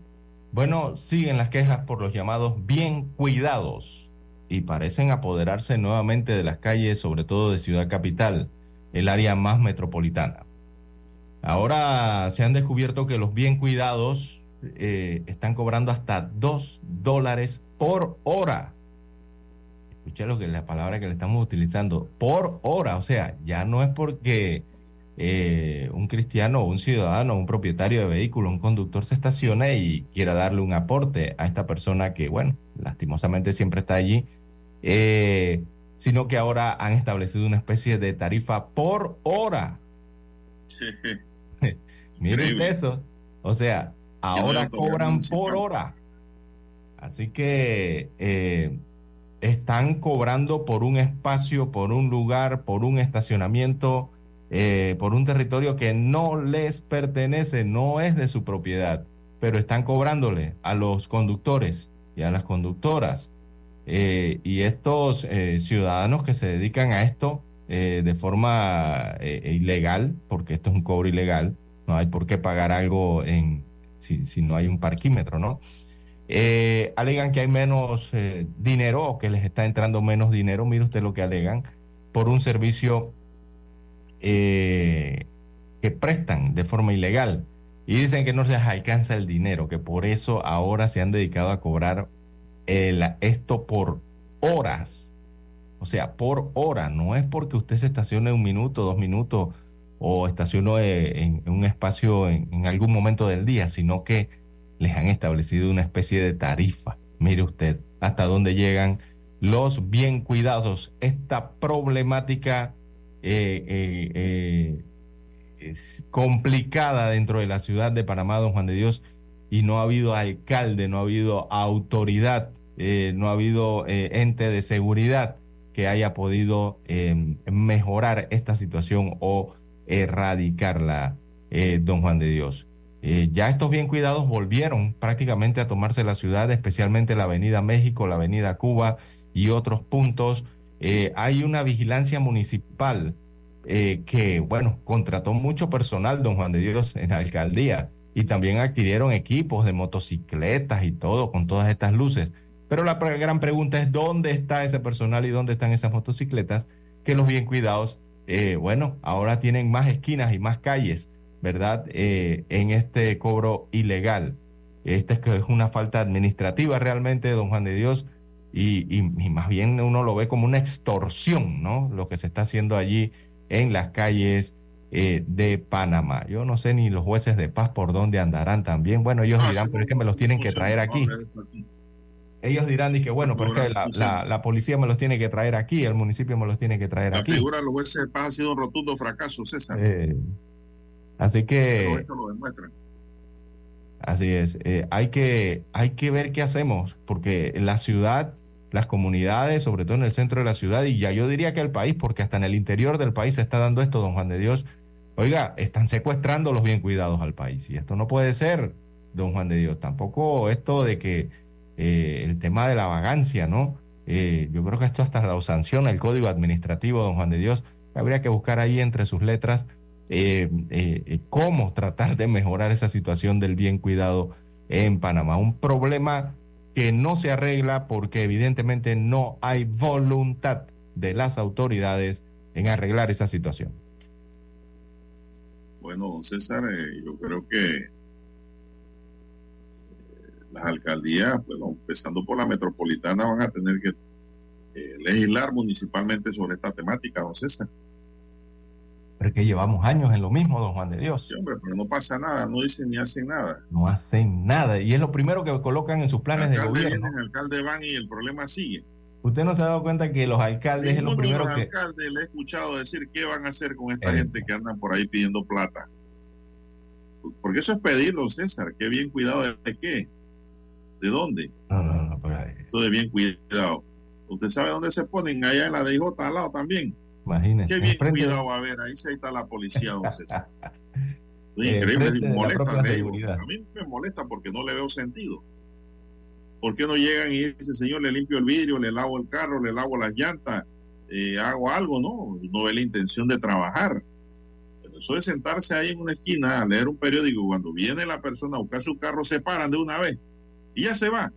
Speaker 6: bueno, siguen las quejas por los llamados bien cuidados y parecen apoderarse nuevamente de las calles, sobre todo de Ciudad Capital, el área más metropolitana. Ahora se han descubierto que los bien cuidados eh, están cobrando hasta 2 dólares por hora. Escuché lo que la palabra que le estamos utilizando, por hora. O sea, ya no es porque eh, un cristiano, un ciudadano, un propietario de vehículo, un conductor se estaciona y quiera darle un aporte a esta persona que, bueno, lastimosamente siempre está allí, eh, sino que ahora han establecido una especie de tarifa por hora. Miren eso. O sea, ahora cobran por hora. Así que eh, están cobrando por un espacio, por un lugar, por un estacionamiento, eh, por un territorio que no les pertenece, no es de su propiedad, pero están cobrándole a los conductores y a las conductoras. Eh, y estos ciudadanos que se dedican a esto de forma ilegal, porque esto es un cobro ilegal, no hay por qué pagar algo en, si, no hay un parquímetro, ¿no? Eh, alegan que hay menos eh, dinero o que les está entrando menos dinero, mire usted lo que alegan, por un servicio eh, que prestan de forma ilegal. Y dicen que no les alcanza el dinero, que por eso ahora se han dedicado a cobrar esto por horas. O sea, por hora. No es porque usted se estacione un minuto, dos minutos o estacionó eh, en, un espacio en, algún momento del día, sino que les han establecido una especie de tarifa. Mire usted hasta dónde llegan los bien cuidados. Esta problemática eh, eh, es complicada dentro de la ciudad de Panamá, don Juan de Dios, y no ha habido alcalde, no ha habido autoridad, no ha habido ente de seguridad que haya podido mejorar esta situación o erradicarla, eh, don Juan de Dios. Eh, ya estos bien cuidados volvieron prácticamente a tomarse la ciudad, especialmente la Avenida México, la Avenida Cuba y otros puntos. Eh, hay una vigilancia municipal que, bueno, contrató mucho personal, don Juan de Dios, en la alcaldía y también adquirieron equipos de motocicletas y todo con todas estas luces. Pero la gran pregunta es dónde está ese personal y dónde están esas motocicletas que los bien cuidados eh, bueno, ahora tienen más esquinas y más calles, ¿verdad? Eh, en este cobro ilegal. Este es que es una falta administrativa realmente, don Juan de Dios, y, más bien uno lo ve como una extorsión, ¿no? Lo que se está haciendo allí en las calles eh, de Panamá. Yo no sé ni los jueces de paz por dónde andarán también. Bueno, ellos dirán, pero es que me los tienen que traer aquí ellos dirán que bueno, pero es que la, policía me los tiene que traer aquí, el municipio me los tiene que traer aquí.
Speaker 4: La figura de los jueces de paz ha sido un rotundo fracaso, César.
Speaker 6: Eh, así que...
Speaker 4: Pero eso lo demuestra.
Speaker 6: Así es. Eh, hay, que, hay que ver qué hacemos, porque la ciudad, las comunidades, sobre todo en el centro de la ciudad, y ya yo diría que el país, porque hasta en el interior del país se está dando esto, don Juan de Dios, oiga, están secuestrando los bien cuidados al país. Y esto no puede ser, don Juan de Dios. Tampoco esto de que eh, el tema de la vagancia, ¿no? Eh, yo creo que esto hasta lo sanciona el Código Administrativo, don Juan de Dios. Habría que buscar ahí entre sus letras eh, cómo tratar de mejorar esa situación del bien cuidado en Panamá. Un problema que no se arregla porque evidentemente no hay voluntad de las autoridades en arreglar esa situación.
Speaker 4: Bueno, don César, yo creo que las alcaldías, bueno, empezando por la metropolitana, van a tener que eh, legislar municipalmente sobre esta temática, don César.
Speaker 6: Pero es que llevamos años en lo mismo, don Juan de Dios.
Speaker 4: Sí, hombre, pero no pasa nada, no dicen ni hacen nada.
Speaker 6: No hacen nada, y es lo primero que colocan en sus planes de gobierno.
Speaker 4: el alcalde van y el problema sigue.
Speaker 6: Usted no se ha dado cuenta que los alcaldes es lo primero
Speaker 4: los
Speaker 6: que...
Speaker 4: alcaldes le he escuchado decir qué van a hacer con esta gente que andan por ahí pidiendo plata. Porque eso es pedirlo, César. Qué bien cuidado de qué. ¿De dónde?
Speaker 6: No, por ahí.
Speaker 4: Eso de bien cuidado. ¿Usted sabe dónde se ponen? Allá en la DJ al lado también.
Speaker 6: Imagínese.
Speaker 4: Qué bien cuidado, a ver, ahí se está la policía, don César. increíble, molesta. A mí me molesta porque no le veo sentido. ¿Por qué no llegan y dice, señor, le limpio el vidrio, le lavo el carro, le lavo las llantas, eh, hago algo, no? No ve la intención de trabajar. Pero Eso de sentarse ahí en una esquina a leer un periódico, cuando viene la persona a buscar su carro, se paran de una vez y ya se va.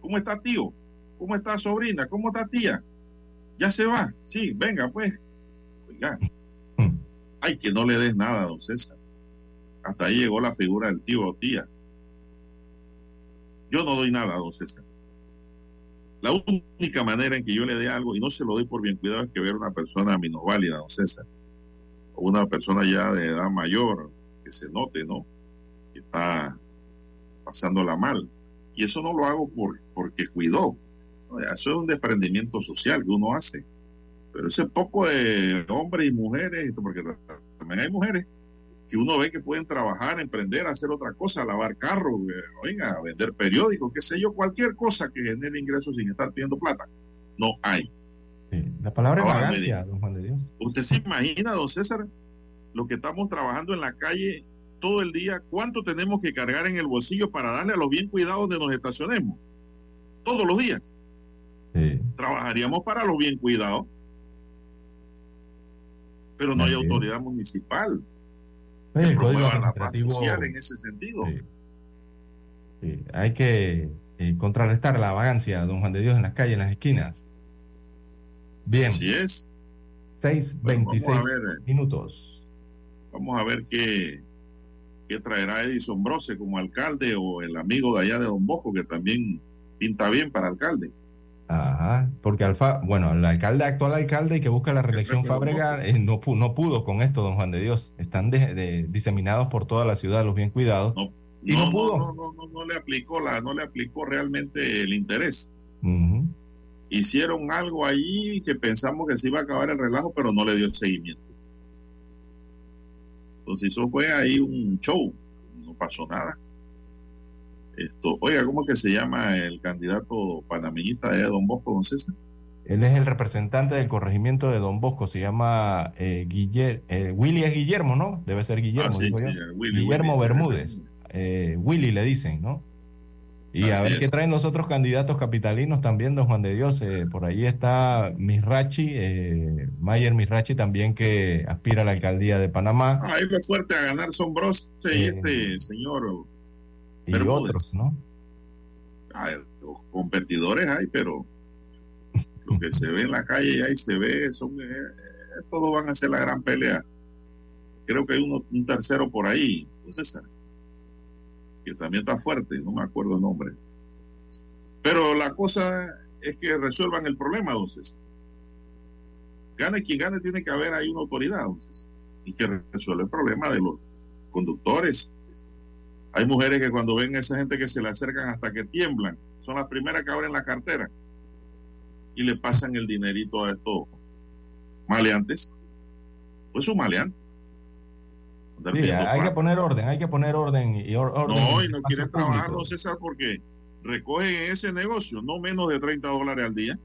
Speaker 4: ¿Cómo está tío? ¿Cómo está sobrina? ¿Cómo está tía? Ya se va. Sí, venga, pues. Oiga. Ay, que no le des nada, don César. Hasta ahí llegó la figura del tío o tía. Yo no doy nada, don César. La única manera en que yo le dé algo, y no se lo doy por bien cuidado, es que ver una persona minusválida, don César. O una persona ya de edad mayor, que se note, ¿no? Que está pasándola mal. Y eso no lo hago por, porque cuidó. Eso es un desprendimiento social que uno hace. Pero ese poco de hombres y mujeres, porque también hay mujeres que uno ve que pueden trabajar, emprender, hacer otra cosa, lavar carros, oiga, vender periódicos, qué sé yo, cualquier cosa que genere ingresos sin estar pidiendo plata. No hay.
Speaker 6: Sí. La palabra es vagancia, don Juan de Dios.
Speaker 4: ¿Usted se imagina, don César, lo que estamos trabajando en la calle todo el día? ¿Cuánto tenemos que cargar en el bolsillo para darle a los bien cuidados donde nos estacionemos? Todos los días.
Speaker 6: Sí.
Speaker 4: Trabajaríamos para los bien cuidados. Pero no hay autoridad municipal
Speaker 6: Sí,
Speaker 4: que promueva la paz social en ese sentido.
Speaker 6: Hay que eh, contrarrestar la vagancia, don Juan de Dios, en las calles, en las esquinas. Bien.
Speaker 4: Así es.
Speaker 6: 6.26
Speaker 4: Bueno, ver.
Speaker 6: minutos.
Speaker 4: Vamos a ver qué, qué traerá Edison Brose como alcalde o el amigo de allá de Don Bosco, que también pinta bien para alcalde.
Speaker 6: Ajá, porque Alfa, bueno, el alcalde, actual alcalde que busca la reelección Fábrega, eh, no, no pudo con esto, don Juan de Dios. Están de- de- diseminados por toda la ciudad, los bien cuidados. y no,
Speaker 4: no,
Speaker 6: pudo.
Speaker 4: no, no, no, no le aplicó la, no le aplicó realmente el interés. Hicieron algo allí que pensamos que se iba a acabar el relajo, pero no le dio seguimiento. Entonces eso fue ahí un show, no pasó nada. Esto, oiga, ¿cómo es que se llama el candidato panameñista de Don Bosco, don César?
Speaker 6: Él es el representante del corregimiento de Don Bosco, se llama eh, Guiller- eh, Willy es Guillermo, ¿no? Debe ser Guillermo,
Speaker 4: Ah, sí, sí. Willy,
Speaker 6: Guillermo
Speaker 4: Willy.
Speaker 6: Bermúdez. Eh, Willy le dicen, ¿no? Y a ver qué traen los otros candidatos capitalinos también, don Juan de Dios. Eh, por ahí está Misrachi, eh, Mayer Misrachi también que aspira a la alcaldía de Panamá
Speaker 4: Ahí lo fuerte a ganar son Brose y
Speaker 6: Eh,
Speaker 4: este señor.
Speaker 6: y
Speaker 4: Bermúdez.
Speaker 6: otros, ¿no?
Speaker 4: Ay, los competidores hay, pero lo que se ve en la calle y ahí se ve, son, eh, todos van a hacer la gran pelea. Creo que hay uno, un tercero por ahí, don César, que también está fuerte, no me acuerdo el nombre. Pero la cosa es que resuelvan el problema, César. Gane quien gane, tiene que haber ahí una autoridad, César, y que resuelva el problema de los conductores. Hay mujeres que cuando ven a esa gente que se le acercan hasta que tiemblan, son las primeras que abren la cartera y le pasan el dinerito a estos maleantes. Pues un maleante.
Speaker 6: Sí, hay que poner orden, hay que poner orden y or- orden.
Speaker 4: No, y no quieren trabajar, don César, porque recogen en ese negocio no menos de 30 dólares al día.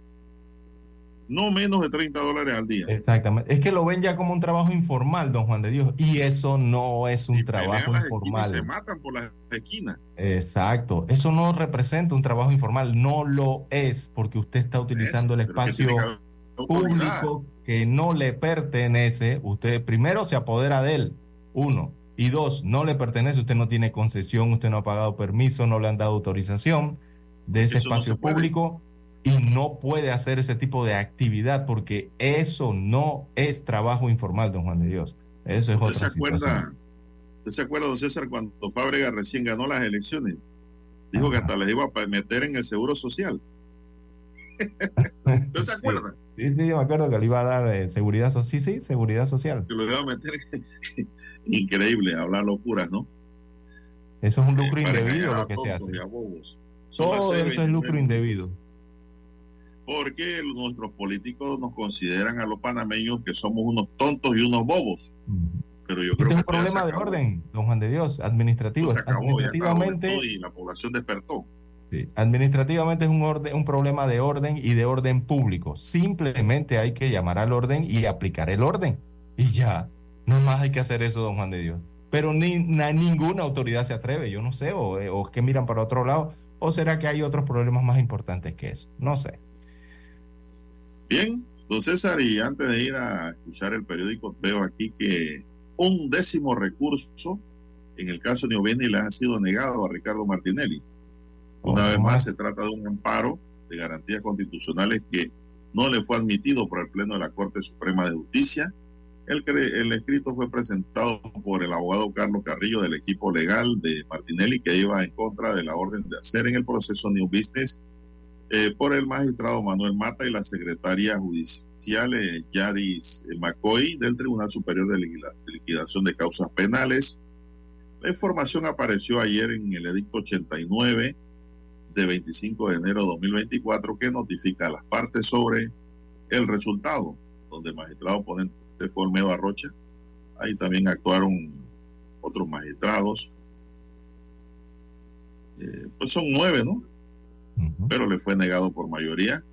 Speaker 4: No menos de 30 dólares al día.
Speaker 6: Exactamente. Es que lo ven ya como un trabajo informal, don Juan de Dios, y eso no es un trabajo
Speaker 4: las
Speaker 6: informal.
Speaker 4: se matan por las esquinas.
Speaker 6: Exacto. Eso no representa un trabajo informal, no lo es, porque usted está utilizando el espacio
Speaker 4: que
Speaker 6: público que no le pertenece. Usted primero se apodera de él, uno. Y dos, no le pertenece, usted no tiene concesión, usted no ha pagado permiso, no le han dado autorización de ese
Speaker 4: Eso
Speaker 6: espacio público y no puede hacer ese tipo de actividad porque eso no es trabajo informal, don Juan de Dios. Eso es
Speaker 4: ¿Usted
Speaker 6: otra
Speaker 4: se acuerda, usted se acuerda, don César, cuando Fábrega recién ganó las elecciones? Dijo que hasta les iba a meter en el seguro social. ¿Usted se acuerda?
Speaker 6: Sí, sí, yo me acuerdo que le iba a dar eh, seguridad social. Sí, sí, seguridad social.
Speaker 4: Que lo iba a meter. Increíble, hablar locuras, ¿no?
Speaker 6: Eso es un lucro
Speaker 4: Para
Speaker 6: indebido lo que se hace. Todo eso es
Speaker 4: 29
Speaker 6: lucro indebido.
Speaker 4: Porque nuestros políticos nos consideran a los panameños que somos unos tontos y unos bobos. Pero yo creo
Speaker 6: Este es
Speaker 4: que
Speaker 6: un
Speaker 4: ya se
Speaker 6: problema de orden, don Juan de Dios, administrativo.
Speaker 4: Se acabó,
Speaker 6: Administrativamente,
Speaker 4: y la población despertó.
Speaker 6: sí, administrativamente es un, orden, un problema de orden y de orden público. Simplemente hay que llamar al orden y aplicar el orden. Y ya, no más hay que hacer eso, don Juan de Dios. Pero ni, na- ninguna autoridad se atreve, yo no sé, o, eh, o es que miran para otro lado, o será que hay otros problemas más importantes que eso. No sé.
Speaker 4: Bien, don César, y antes de ir a escuchar el periódico, veo aquí que Un décimo recurso, en el caso de Neoveni, le ha sido negado a Ricardo Martinelli. Una vez más, se trata de un amparo de garantías constitucionales que no le fue admitido por el Pleno de la Corte Suprema de Justicia. El, el, escrito fue presentado por el abogado Carlos Carrillo del equipo legal de Martinelli que iba en contra de la orden de hacer en el proceso New Business eh, por el magistrado Manuel Mata y la secretaria judicial eh, Yaris McCoy del Tribunal Superior de Liquidación de Causas Penales. La información apareció ayer en el edicto 89 de 25 de enero de 2024 que notifica a las partes sobre el resultado, donde el magistrado oponente fue Olmedo Arrocha. Ahí también actuaron otros magistrados. Eh, pues son nueve, ¿no? Pero le fue negado por mayoría.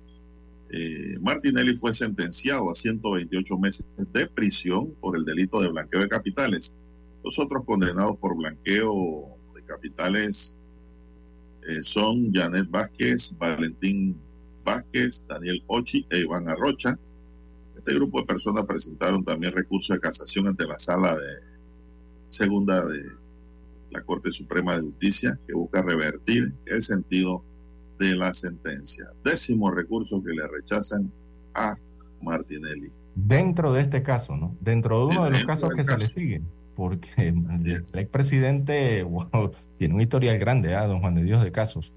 Speaker 4: Eh, Martinelli fue sentenciado a 128 meses de prisión por el delito de blanqueo de capitales. Los otros condenados por blanqueo de capitales eh, son Janet Vázquez, Valentín Vázquez, Daniel Ochi e Iván Arrocha. Este grupo de personas presentaron también recurso de casación ante la sala de segunda de la Corte Suprema de Justicia que busca revertir el sentido de la sentencia. Décimo recurso que le rechazan a Martinelli.
Speaker 6: Dentro de este caso, ¿no? Dentro de uno de los casos que se le siguen, porque el expresidente wow, tiene un historial grande, ¿ah? don Juan de Dios de casos.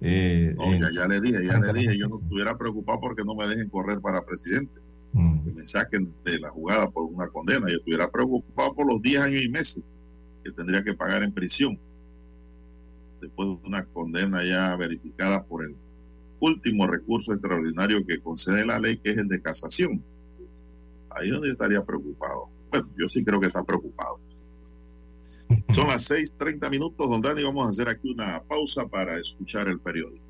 Speaker 4: Eh, no, ya, ya, le dije, ya le dije, yo no estuviera preocupado porque no me dejen correr para presidente, mm. que me saquen de la jugada por una condena, yo estuviera preocupado por los 10 años y meses que tendría que pagar en prisión después de una condena ya verificada por el último recurso extraordinario que concede la ley, que es el de casación. Ahí es donde yo estaría preocupado. Bueno, yo sí creo que está preocupado. Son las 6:30 minutos, don Dani. Vamos a hacer aquí una pausa para escuchar el periódico.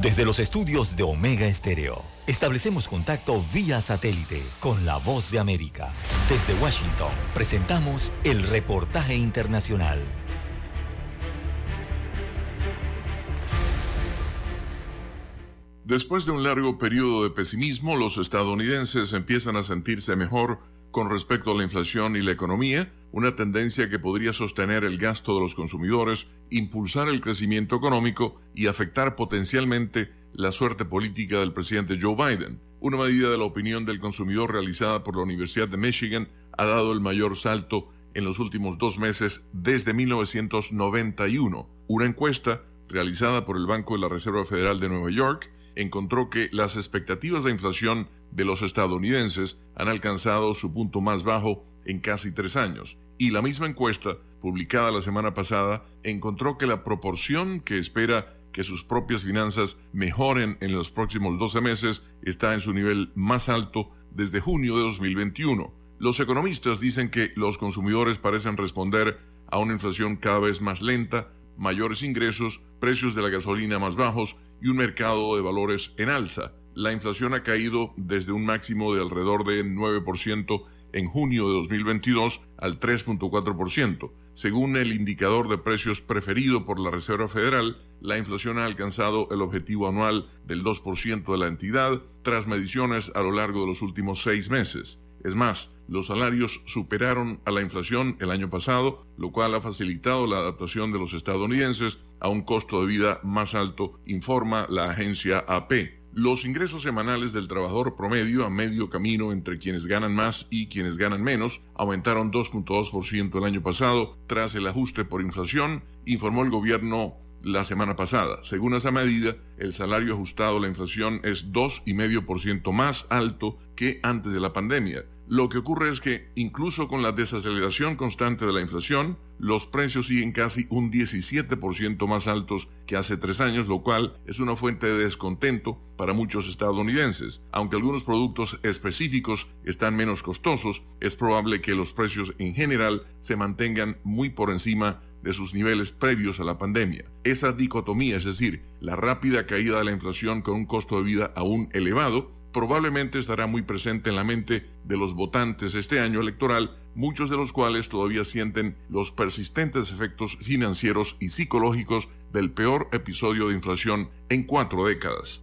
Speaker 3: Desde los estudios de Omega Estéreo, establecemos contacto vía satélite con la voz de América. Desde Washington, presentamos el reportaje internacional.
Speaker 11: Después de un largo periodo de pesimismo, los estadounidenses empiezan a sentirse mejor con respecto a la inflación y la economía, una tendencia que podría sostener el gasto de los consumidores, impulsar el crecimiento económico y afectar potencialmente la suerte política del presidente Joe Biden. Una medida de la opinión del consumidor realizada por la Universidad de Michigan ha dado el mayor salto en los últimos dos meses desde 1991. Una encuesta realizada por el Banco de la Reserva Federal de Nueva York encontró que las expectativas de inflación de los estadounidenses han alcanzado su punto más bajo en casi tres años. Y la misma encuesta, publicada la semana pasada, encontró que la proporción que espera que sus propias finanzas mejoren en los próximos 12 meses está en su nivel más alto desde junio de 2021. Los economistas dicen que los consumidores parecen responder a una inflación cada vez más lenta, mayores ingresos, precios de la gasolina más bajos y un mercado de valores en alza. La inflación ha caído desde un máximo de alrededor de 9% en junio de 2022 al 3.4%. Según el indicador de precios preferido por la Reserva Federal, la inflación ha alcanzado el objetivo anual del 2% de la entidad tras mediciones a lo largo de los últimos seis meses. Es más, los salarios superaron a la inflación el año pasado, lo cual ha facilitado la adaptación de los estadounidenses a un costo de vida más alto, informa la agencia AP. Los ingresos semanales del trabajador promedio a medio camino entre quienes ganan más y quienes ganan menos aumentaron 2.2% el año pasado tras el ajuste por inflación, informó el gobierno la semana pasada. Según esa medida, el salario ajustado a la inflación es 2,5% más alto que antes de la pandemia. Lo que ocurre es que, incluso con la desaceleración constante de la inflación, los precios siguen casi un 17% más altos que hace tres años, lo cual es una fuente de descontento para muchos estadounidenses. Aunque algunos productos específicos están menos costosos, es probable que los precios en general se mantengan muy por encima de sus niveles previos a la pandemia. Esa dicotomía, es decir, la rápida caída de la inflación con un costo de vida aún elevado, probablemente estará muy presente en la mente de los votantes este año electoral, muchos de los cuales todavía sienten los persistentes efectos financieros y psicológicos del peor episodio de inflación en cuatro décadas.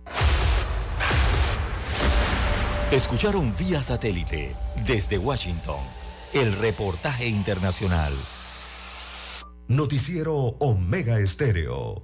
Speaker 3: Escucharon vía satélite desde Washington el reportaje internacional. Noticiero Omega Estéreo.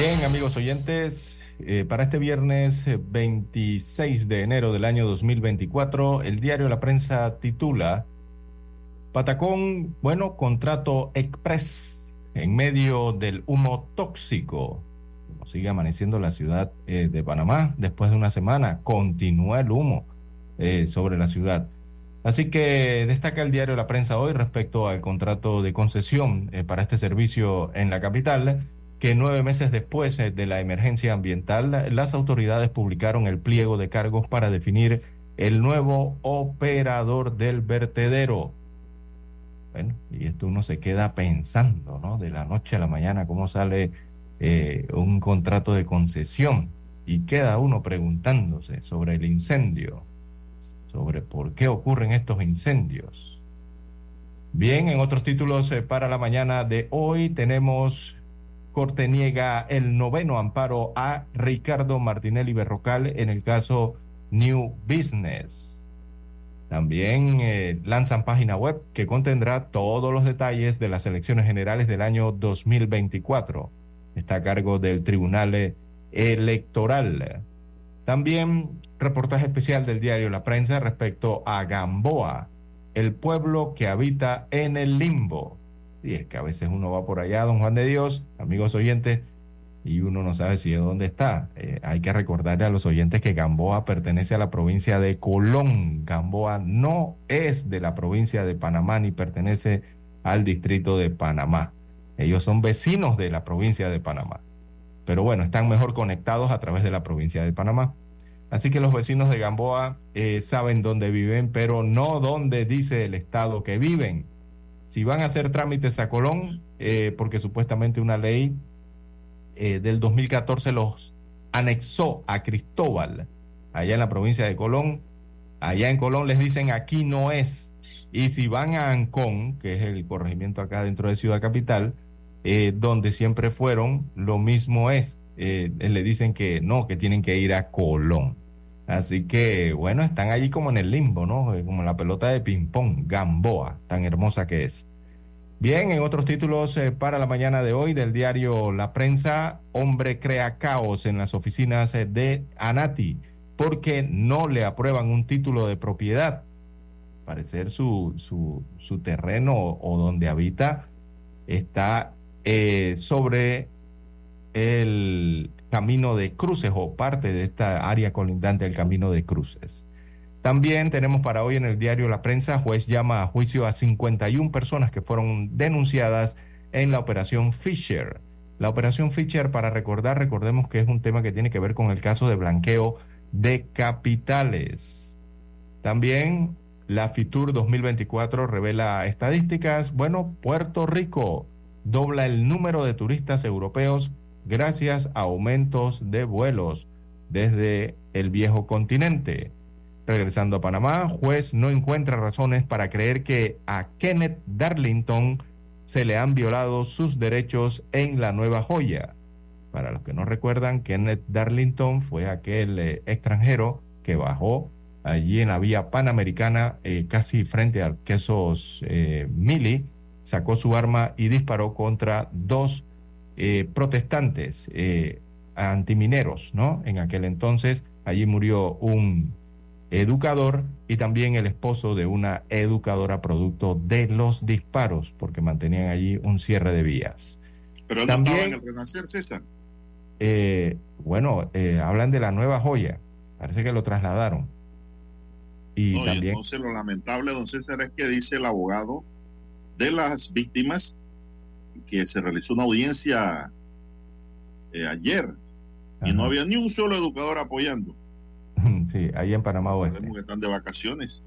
Speaker 6: Bien, amigos oyentes, eh, para este viernes 26 de enero del año 2024, el diario La Prensa titula Patacón, bueno, contrato express en medio del humo tóxico. Como sigue amaneciendo la ciudad eh, de Panamá después de una semana, continúa el humo eh, sobre la ciudad. Así que destaca el diario La Prensa hoy respecto al contrato de concesión para este servicio en la capital que nueve meses después eh, de la emergencia ambiental, las autoridades publicaron el pliego de cargos para definir el nuevo operador del vertedero. Bueno, y esto uno se queda pensando, ¿no? De la noche a la mañana, cómo sale eh, un contrato de concesión. Y queda uno preguntándose sobre el incendio, sobre por qué ocurren estos incendios. Bien, en otros títulos eh, para la mañana de hoy tenemos Corte niega el noveno amparo a Ricardo Martinelli Berrocal en el caso New Business. También eh, lanzan página web que contendrá todos los detalles de las elecciones generales del año 2024. Está a cargo del Tribunal Electoral. También reportaje especial del diario La Prensa respecto a Gamboa, el pueblo que habita en el limbo. Y es que a veces uno va por allá, don Juan de Dios, amigos oyentes, y uno no sabe si de dónde está. Eh, hay que recordarle a los oyentes que Gamboa pertenece a la provincia de Colón. Gamboa no es de la provincia de Panamá ni pertenece al distrito de Panamá. Ellos son vecinos de la provincia de Panamá. Pero bueno, están mejor conectados a través de la provincia de Panamá. Así que los vecinos de Gamboa eh, saben dónde viven, pero no dónde dice el Estado que viven si van a hacer trámites a Colón, eh, porque supuestamente una ley eh, del 2014 los anexó a Cristóbal, allá en la provincia de Colón. Allá en Colón les dicen aquí no es. Y si van a Ancón, que es el corregimiento acá dentro de Ciudad Capital, eh, donde siempre fueron, lo mismo es. le dicen que no, que tienen que ir a Colón. Así que, bueno, están allí como en el limbo, ¿no? Eh, como la pelota de ping-pong, Gamboa, tan hermosa que es. Bien, en otros títulos eh, para la mañana de hoy del diario La Prensa, hombre crea caos en las oficinas eh, de Anati porque no le aprueban un título de propiedad. Parecer su, su, su terreno o donde habita está sobre el camino de cruces o parte de esta área colindante del camino de cruces. También tenemos para hoy en el diario La Prensa, juez llama a juicio a 51 personas que fueron denunciadas en la operación Fisher. La operación Fisher, para recordar, recordemos que es un tema que tiene que ver con el caso de blanqueo de capitales. También la FITUR 2024 revela estadísticas. Bueno, Puerto Rico dobla el número de turistas europeos gracias a aumentos de vuelos desde el viejo continente. Regresando a Panamá, juez no encuentra razones para creer que a Kenneth Darlington se le han violado sus derechos en la Nueva Joya. Para los que no recuerdan, Kenneth Darlington fue aquel eh, extranjero que bajó allí en la vía panamericana, eh, casi frente al quesos eh, Mili, sacó su arma y disparó contra dos eh, protestantes eh, antimineros, ¿no? En aquel entonces, allí murió un educador y también el esposo de una educadora producto de los disparos, porque mantenían allí un cierre de vías.
Speaker 4: Pero él
Speaker 6: También-
Speaker 4: no estaba en el Renacer, César.
Speaker 6: Eh, bueno, eh, hablan de la nueva joya, parece que lo trasladaron. Y
Speaker 4: No, y
Speaker 6: también,
Speaker 4: entonces lo lamentable, don César, es que dice el abogado de las víctimas que se realizó una audiencia eh, ayer y no había ni un solo educador apoyando.
Speaker 6: sí, ahí en Panamá Oeste.
Speaker 4: Que están de vacaciones.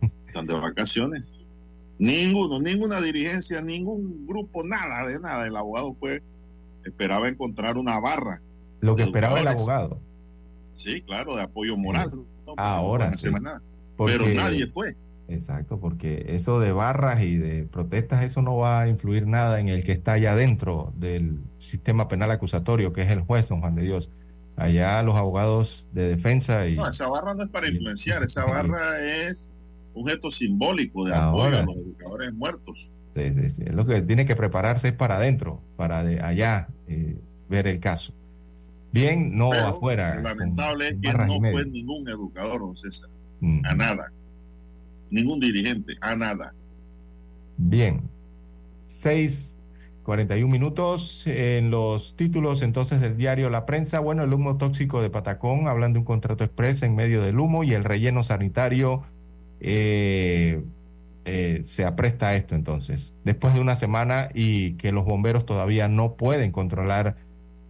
Speaker 4: Están de vacaciones. Ninguno, ninguna dirigencia, ningún grupo, nada de nada. El abogado fue, esperaba encontrar una barra.
Speaker 6: Lo que esperaba el abogado.
Speaker 4: Sí, claro, de apoyo moral. ¿no? No
Speaker 6: Ahora sí.
Speaker 4: nada.
Speaker 6: Porque-
Speaker 4: Pero nadie fue.
Speaker 6: Exacto, porque eso de barras y de protestas, eso no va a influir nada en el que está allá dentro del sistema penal acusatorio, que es el juez, don Juan de Dios. Allá los abogados de defensa y...
Speaker 4: No, esa barra no es para influenciar, esa barra es un gesto simbólico de apoyo
Speaker 6: Ahora.
Speaker 4: a los educadores muertos.
Speaker 6: Sí, sí, sí. Es lo que tiene que prepararse es para adentro, para de allá eh, ver el caso. Bien, no
Speaker 4: Pero
Speaker 6: afuera.
Speaker 4: Lamentable es que no fue ningún educador, don César,
Speaker 6: Mm.
Speaker 4: a nada. Ningún dirigente, a nada.
Speaker 6: Bien. 6, 41 minutos en los títulos entonces del diario La Prensa. Bueno, el humo tóxico de Patacón, hablan de un contrato express en medio del humo y el relleno sanitario eh, eh, se apresta a esto entonces. Después de una semana y que los bomberos todavía no pueden controlar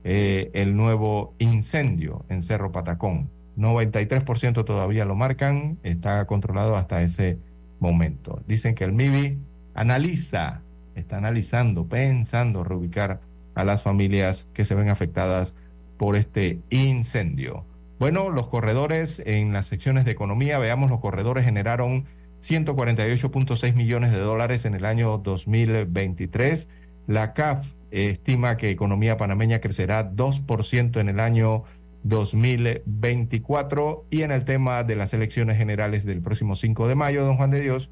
Speaker 6: eh, el nuevo incendio en Cerro Patacón. 93% todavía lo marcan, está controlado hasta ese momento. Dicen que el MIBI analiza, está analizando, pensando reubicar a las familias que se ven afectadas por este incendio. Bueno, los corredores en las secciones de economía, veamos, los corredores generaron 148.6 millones de dólares en el año 2023. La CAF estima que economía panameña crecerá 2% en el año 2024 y en el tema de las elecciones generales del próximo 5 de mayo, don Juan de Dios.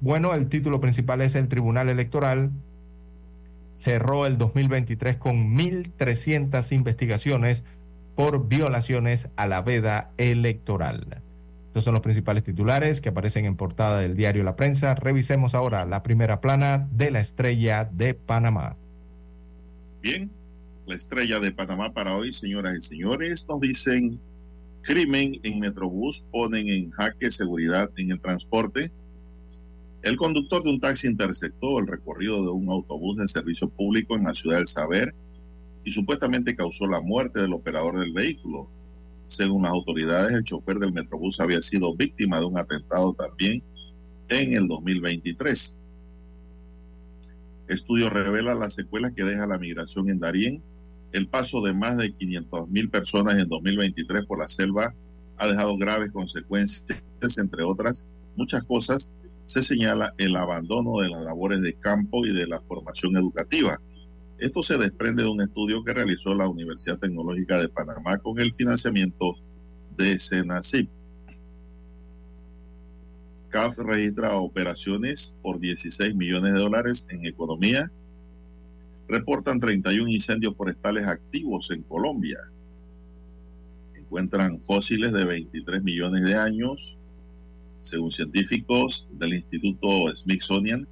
Speaker 6: Bueno, el título principal es el Tribunal Electoral. Cerró el 2023 con 1.300 investigaciones por violaciones a la veda electoral. Estos son los principales titulares que aparecen en portada del diario La Prensa. Revisemos ahora la primera plana de la estrella de Panamá.
Speaker 4: Bien, la estrella de Panamá para hoy, señoras y señores, nos dicen crimen en Metrobús, ponen en jaque seguridad en el transporte. El conductor de un taxi interceptó el recorrido de un autobús de servicio público en la ciudad del Saber y supuestamente causó la muerte del operador del vehículo. Según las autoridades, el chofer del Metrobús había sido víctima de un atentado también en el 2023. Estudio revela las secuelas que deja la migración en Darién. El paso de más de 500 mil personas en 2023 por la selva ha dejado graves consecuencias, entre otras muchas cosas. Se señala el abandono de las labores de campo y de la formación educativa. Esto se desprende de un estudio que realizó la Universidad Tecnológica de Panamá con el financiamiento de Senacip. CAF registra operaciones por 16 millones de dólares en economía. Reportan 31 incendios forestales activos en Colombia. Encuentran fósiles de 23 millones de años. Según científicos del Instituto Smithsonian,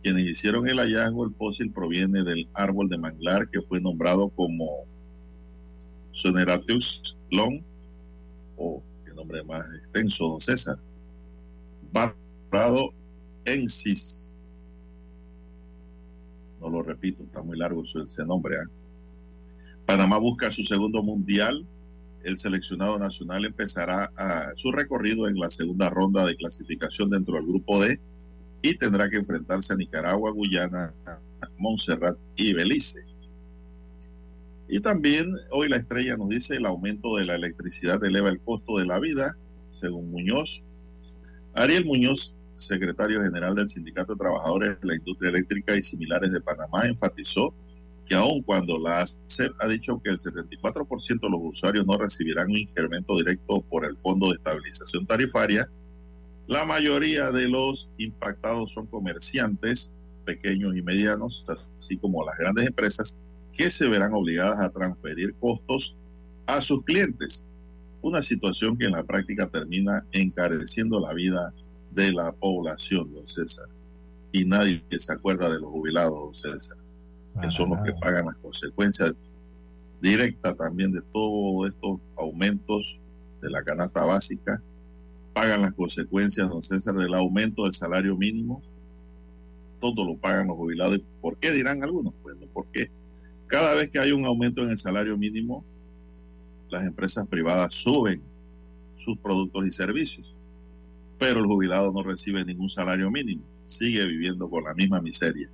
Speaker 4: quienes hicieron el hallazgo, el fósil proviene del árbol de manglar que fue nombrado como Soneratus long, o qué nombre más extenso, don César. Barrado ensis. No lo repito, está muy largo ese, nombre. ¿eh? Panamá busca su segundo mundial. El seleccionado nacional empezará a, su recorrido en la segunda ronda de clasificación dentro del grupo D y tendrá que enfrentarse a Nicaragua, Guyana, Montserrat y Belice. Y también hoy la estrella nos dice el aumento de la electricidad eleva el costo de la vida, según Muñoz. Ariel Muñoz, secretario general del Sindicato de Trabajadores de la Industria Eléctrica y Similares de Panamá, enfatizó que aun cuando la ACEP ha dicho que el 74% de los usuarios no recibirán un incremento directo por el Fondo de Estabilización Tarifaria, la mayoría de los impactados son comerciantes pequeños y medianos, así como las grandes empresas, que se verán obligadas a transferir costos a sus clientes. Una situación que en la práctica termina encareciendo la vida de la población, don César. Y nadie se acuerda de los jubilados, don César, que son los que pagan las consecuencias directas también de todos estos aumentos de la canasta básica, pagan las consecuencias, don César, del aumento del salario mínimo. Todo lo pagan los jubilados. ¿Por qué dirán algunos? Bueno, porque cada vez que hay un aumento en el salario mínimo, las empresas privadas suben sus productos y servicios, pero el jubilado no recibe ningún salario mínimo, sigue viviendo con la misma miseria.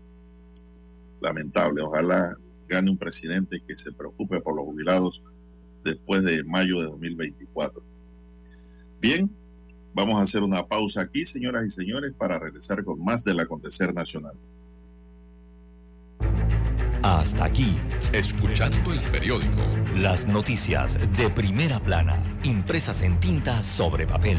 Speaker 4: Lamentable, ojalá gane un presidente que se preocupe por los jubilados después de mayo de 2024. Bien, vamos a hacer una pausa aquí, señoras y señores, para regresar con más del acontecer nacional.
Speaker 3: Hasta aquí, escuchando el periódico. Las noticias de primera plana, impresas en tinta sobre papel.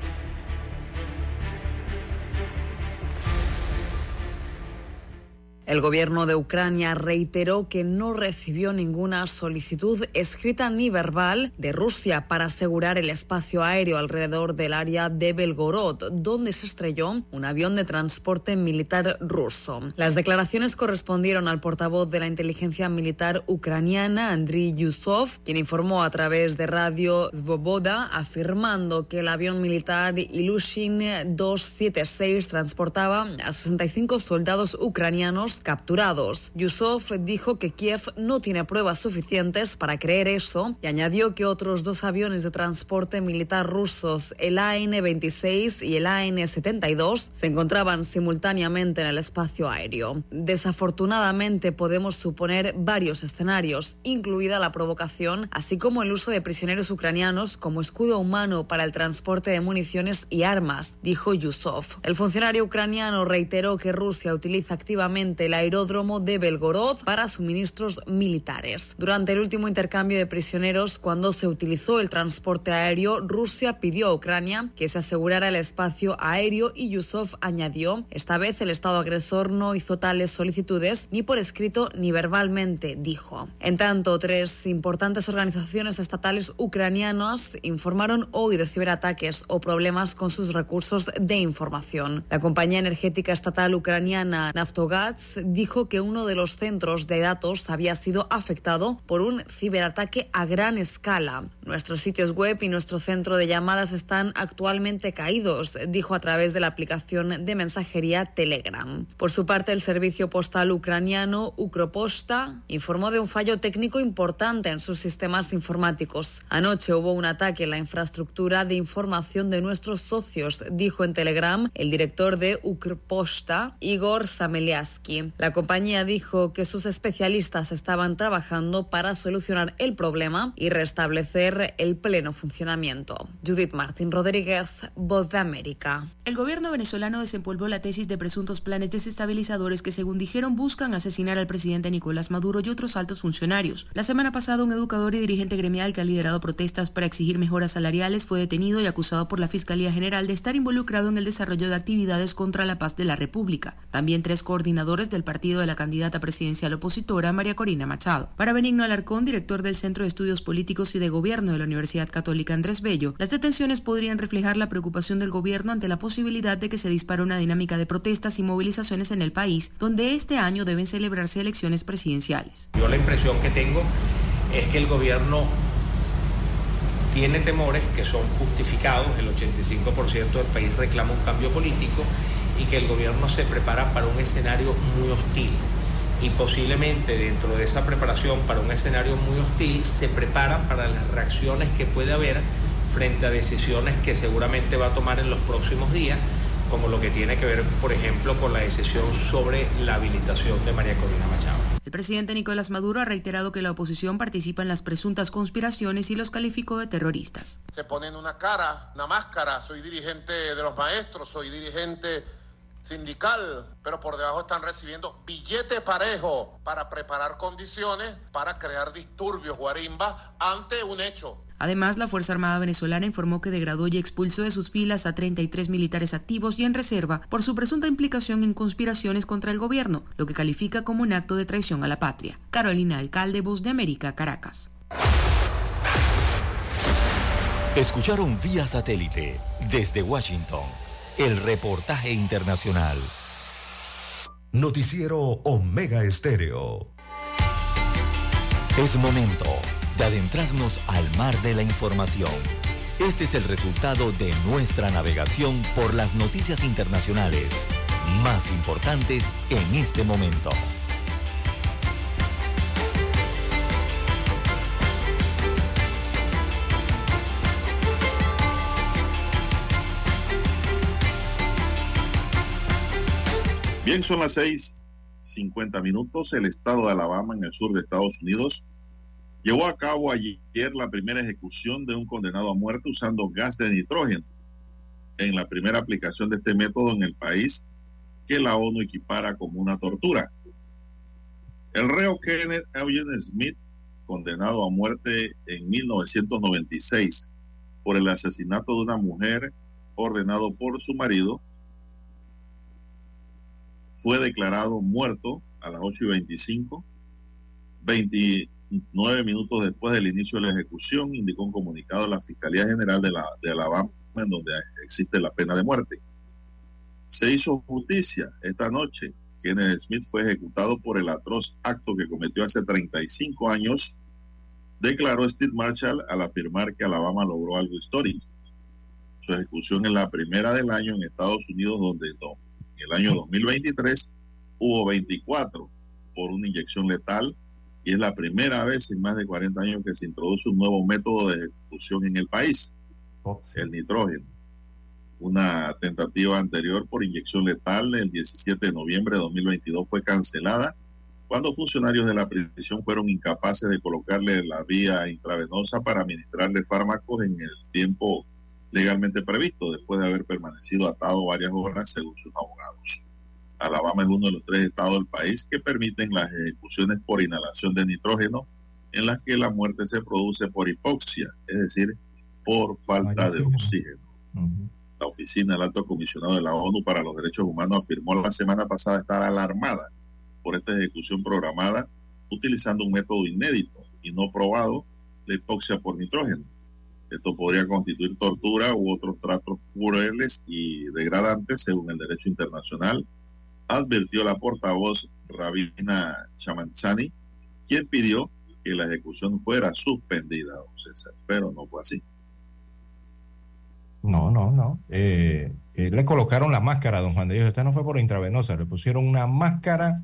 Speaker 12: El gobierno de Ucrania reiteró que no recibió ninguna solicitud escrita ni verbal de Rusia para asegurar el espacio aéreo alrededor del área de Belgorod, donde se estrelló un avión de transporte militar ruso. Las declaraciones correspondieron al portavoz de la inteligencia militar ucraniana, Andriy Yusov, quien informó a través de radio Svoboda, afirmando que el avión militar Ilushin 276 transportaba a 65 soldados ucranianos capturados. Yusuf dijo que Kiev no tiene pruebas suficientes para creer eso y añadió que otros dos aviones de transporte militar rusos, el AN-26 y el AN-72, se encontraban simultáneamente en el espacio aéreo. Desafortunadamente podemos suponer varios escenarios, incluida la provocación, así como el uso de prisioneros ucranianos como escudo humano para el transporte de municiones y armas, dijo Yusuf. El funcionario ucraniano reiteró que Rusia utiliza activamente el aeródromo de Belgorod para suministros militares. Durante el último intercambio de prisioneros, cuando se utilizó el transporte aéreo, Rusia pidió a Ucrania que se asegurara el espacio aéreo y Yusuf añadió, esta vez el Estado agresor no hizo tales solicitudes ni por escrito ni verbalmente, dijo. En tanto, tres importantes organizaciones estatales ucranianas informaron hoy de ciberataques o problemas con sus recursos de información. La compañía energética estatal ucraniana Naftogaz dijo que uno de los centros de datos había sido afectado por un ciberataque a gran escala. Nuestros sitios web y nuestro centro de llamadas están actualmente caídos, dijo a través de la aplicación de mensajería Telegram. Por su parte, el servicio postal ucraniano Ukroposta informó de un fallo técnico importante en sus sistemas informáticos. Anoche hubo un ataque en la infraestructura de información de nuestros socios, dijo en Telegram el director de Ukroposta, Igor Zameliaski. La compañía dijo que sus especialistas estaban trabajando para solucionar el problema y restablecer el pleno funcionamiento. Judith Martín Rodríguez, Voz de América.
Speaker 13: El gobierno venezolano desempolvó la tesis de presuntos planes desestabilizadores que, según dijeron, buscan asesinar al presidente Nicolás Maduro y otros altos funcionarios. La semana pasada, un educador y dirigente gremial que ha liderado protestas para exigir mejoras salariales fue detenido y acusado por la Fiscalía General de estar involucrado en el desarrollo de actividades contra la paz de la República. También tres coordinadores del partido de la candidata presidencial opositora, María Corina Machado. Para Benigno Alarcón, director del Centro de Estudios Políticos y de Gobierno de la Universidad Católica Andrés Bello, las detenciones podrían reflejar la preocupación del gobierno ante la posibilidad de que se dispare una dinámica de protestas y movilizaciones en el país, donde este año deben celebrarse elecciones presidenciales.
Speaker 14: Yo la impresión que tengo es que el gobierno tiene temores que son justificados, el 85% del país reclama un cambio político y que el gobierno se prepara para un escenario muy hostil. Y posiblemente dentro de esa preparación para un escenario muy hostil se preparan para las reacciones que puede haber frente a decisiones que seguramente va a tomar en los próximos días como lo que tiene que ver, por ejemplo, con la decisión sobre la habilitación de María Corina Machado.
Speaker 13: El presidente Nicolás Maduro ha reiterado que la oposición participa en las presuntas conspiraciones y los calificó de terroristas.
Speaker 15: Se ponen una cara, una máscara, soy dirigente de los maestros, soy dirigente sindical, pero por debajo están recibiendo billete parejo para preparar condiciones para crear disturbios, guarimba, ante un hecho.
Speaker 13: Además, la Fuerza Armada venezolana informó que degradó y expulsó de sus filas a 33 militares activos y en reserva por su presunta implicación en conspiraciones contra el gobierno, lo que califica como un acto de traición a la patria. Carolina Alcalde, Voz de América, Caracas.
Speaker 3: Escucharon vía satélite desde Washington el reportaje internacional. Noticiero Omega Estéreo. Es momento de adentrarnos al mar de la información. Este es el resultado de nuestra navegación por las noticias internacionales más importantes en este momento.
Speaker 4: Bien, son las seis cincuenta minutos. El estado de Alabama, en el sur de Estados Unidos, llevó a cabo ayer la primera ejecución de un condenado a muerte usando gas de nitrógeno en la primera aplicación de este método en el país que la ONU equipara como una tortura. El reo Kenneth Eugene Smith, condenado a muerte en 1996 por el asesinato de una mujer ordenado por su marido, fue declarado muerto a las 8 y 25, 29 minutos después del inicio de la ejecución, indicó un comunicado de la Fiscalía General de, la, de Alabama, en donde existe la pena de muerte. Se hizo justicia esta noche. Kenneth Smith fue ejecutado por el atroz acto que cometió hace 35 años, declaró Steve Marshall al afirmar que Alabama logró algo histórico. Su ejecución es la primera del año en Estados Unidos, donde no, el año 2023 hubo 24 por una inyección letal y es la primera vez en más de 40 años que se introduce un nuevo método de ejecución en el país, el nitrógeno. Una tentativa anterior por inyección letal el 17 de noviembre de 2022 fue cancelada cuando funcionarios de la prisión fueron incapaces de colocarle la vía intravenosa para administrarle fármacos en el tiempo legalmente previsto después de haber permanecido atado varias horas según sus abogados. Alabama es uno de los tres estados del país que permiten las ejecuciones por inhalación de nitrógeno en las que la muerte se produce por hipoxia, es decir, por falta de oxígeno. La oficina del alto comisionado de la ONU para los Derechos Humanos afirmó la semana pasada estar alarmada por esta ejecución programada utilizando un método inédito y no probado de hipoxia por nitrógeno. Esto podría constituir tortura u otros tratos crueles y degradantes según el derecho internacional, advirtió la portavoz Rabina Chamanchani, quien pidió que la ejecución fuera suspendida, don César, pero no fue así.
Speaker 6: No, no, no. Eh, eh, le colocaron la máscara, don Juan de Dios. Esta no fue por intravenosa, le pusieron una máscara.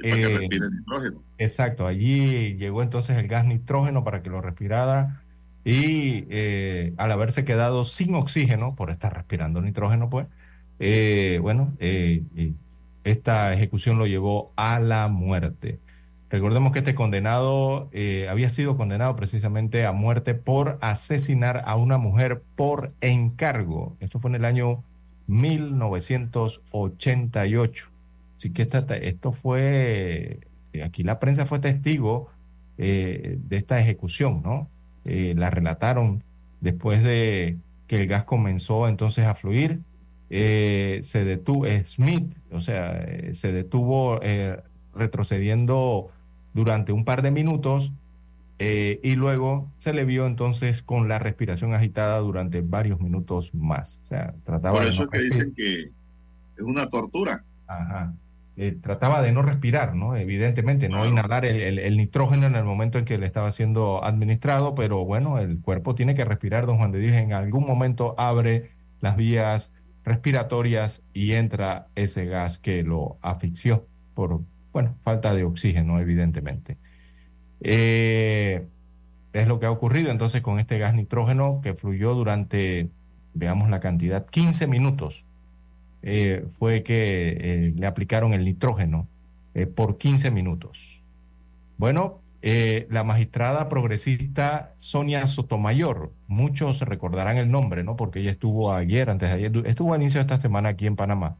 Speaker 4: Para que respire nitrógeno.
Speaker 6: Exacto, allí llegó entonces el gas nitrógeno para que lo respirara y eh, al haberse quedado sin oxígeno por estar respirando nitrógeno, pues, eh, bueno, eh, esta ejecución lo llevó a la muerte. Recordemos que este condenado había sido condenado precisamente a muerte por asesinar a una mujer por encargo. Esto fue en el año 1988. Así que esta, esto fue, aquí la prensa fue testigo de esta ejecución, ¿no? Eh, la relataron después de que el gas comenzó entonces a fluir. Eh, se detuvo Smith, o sea, eh, se detuvo retrocediendo durante un par de minutos y luego se le vio entonces con la respiración agitada durante varios minutos más. O sea, trataba
Speaker 4: Por eso que dicen que es una tortura.
Speaker 6: Ajá. Eh, trataba de no respirar, ¿no? Evidentemente, no inhalar el, el, nitrógeno en el momento en que le estaba siendo administrado, pero bueno, el cuerpo tiene que respirar, don Juan de Dios, en algún momento abre las vías respiratorias y entra ese gas que lo asfixió por, bueno, falta de oxígeno, evidentemente. Eh, es lo que ha ocurrido entonces con este gas nitrógeno que fluyó durante, veamos la cantidad, 15 minutos eh, fue que eh, le aplicaron el nitrógeno eh, por 15 minutos. Bueno, la magistrada progresista Sonia Sotomayor, muchos recordarán el nombre, ¿no? Porque ella estuvo ayer, antes de ayer, estuvo al inicio de esta semana aquí en Panamá.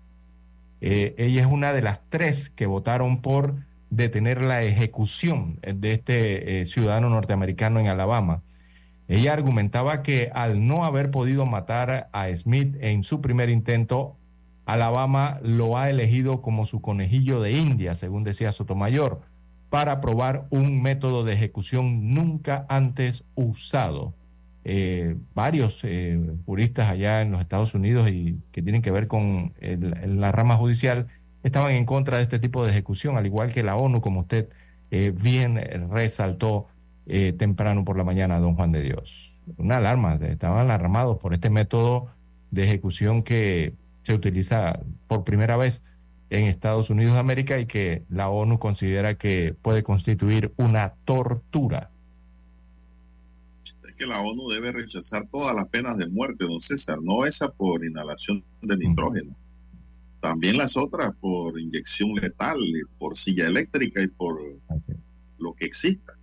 Speaker 6: Ella es una de las tres que votaron por detener la ejecución de este ciudadano norteamericano en Alabama. Ella argumentaba que al no haber podido matar a Smith en su primer intento, Alabama lo ha elegido como su conejillo de India, según decía Sotomayor, para probar un método de ejecución nunca antes usado. Eh, varios eh, juristas allá en los Estados Unidos y que tienen que ver con la rama judicial estaban en contra de este tipo de ejecución, al igual que la ONU, como usted eh, bien resaltó temprano por la mañana, don Juan de Dios. Una alarma, estaban alarmados por este método de ejecución que se utiliza por primera vez en Estados Unidos de América y que la ONU considera que puede constituir una tortura.
Speaker 4: Es que la ONU debe rechazar todas las penas de muerte, don César, no esa por inhalación de nitrógeno. También las otras por inyección letal, por silla eléctrica y por lo que exista.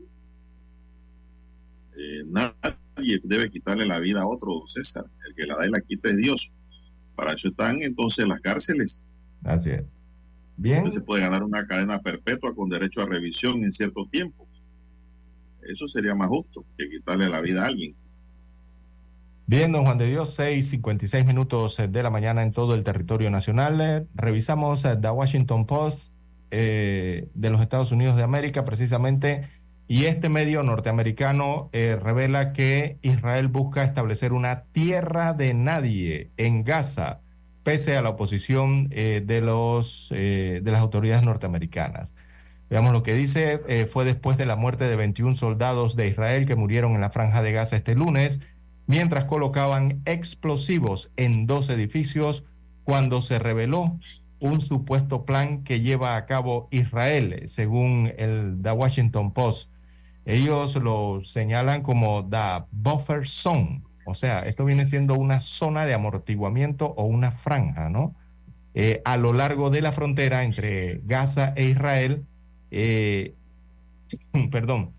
Speaker 4: Eh, nadie debe quitarle la vida a otro, don César. El que la da y la quita es Dios. Para eso están entonces las cárceles.
Speaker 6: Así es. Bien.
Speaker 4: Se puede ganar una cadena perpetua con derecho a revisión en cierto tiempo. Eso sería más justo que quitarle la vida a alguien.
Speaker 6: Bien, don Juan de Dios, 6:56 minutos de la mañana en todo el territorio nacional. Eh, Revisamos eh, The Washington Post eh, de los Estados Unidos de América, precisamente, y este medio norteamericano eh, revela que Israel busca establecer una tierra de nadie en Gaza, pese a la oposición eh, de, los, eh, de las autoridades norteamericanas. Veamos lo que dice, fue después de la muerte de 21 soldados de Israel que murieron en la franja de Gaza este lunes, mientras colocaban explosivos en dos edificios cuando se reveló un supuesto plan que lleva a cabo Israel, según el The Washington Post. Ellos lo señalan como the buffer zone, o sea, esto viene siendo una zona de amortiguamiento o una franja, ¿no? Eh, a lo largo de la frontera entre Gaza e Israel, eh, perdón,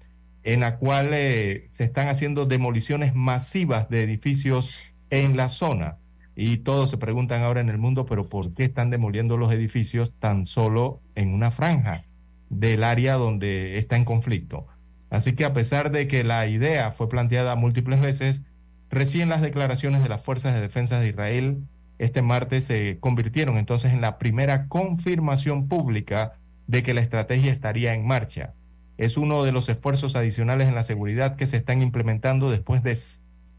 Speaker 6: en la cual eh, se están haciendo demoliciones masivas de edificios en la zona. Y todos se preguntan ahora en el mundo, pero ¿por qué están demoliendo los edificios tan solo en una franja del área donde está en conflicto? Así que a pesar de que la idea fue planteada múltiples veces, recién las declaraciones de las Fuerzas de Defensa de Israel este martes se convirtieron entonces en la primera confirmación pública de que la estrategia estaría en marcha. Es uno de los esfuerzos adicionales en la seguridad que se están implementando después de,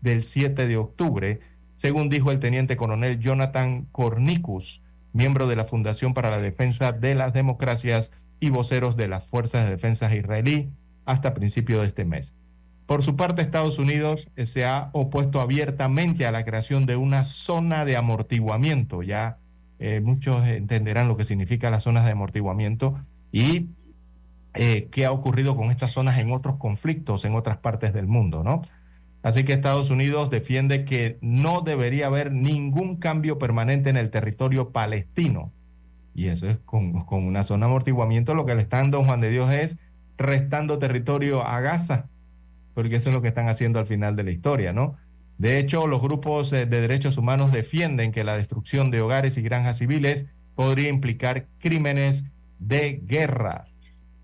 Speaker 6: del 7 de octubre, según dijo el teniente coronel Jonathan Cornicus, miembro de la Fundación para la Defensa de las Democracias y voceros de las Fuerzas de Defensa israelí hasta principio de este mes. Por su parte, Estados Unidos se ha opuesto abiertamente a la creación de una zona de amortiguamiento. Ya eh, muchos entenderán lo que significa las zonas de amortiguamiento y eh, qué ha ocurrido con estas zonas en otros conflictos en otras partes del mundo, ¿no? Así que Estados Unidos defiende que no debería haber ningún cambio permanente en el territorio palestino. Y eso es con, con una zona de amortiguamiento. Lo que le están, don Juan de Dios, es restando territorio a Gaza, porque eso es lo que están haciendo al final de la historia, ¿no? De hecho, los grupos eh, de derechos humanos defienden que la destrucción de hogares y granjas civiles podría implicar crímenes de guerra.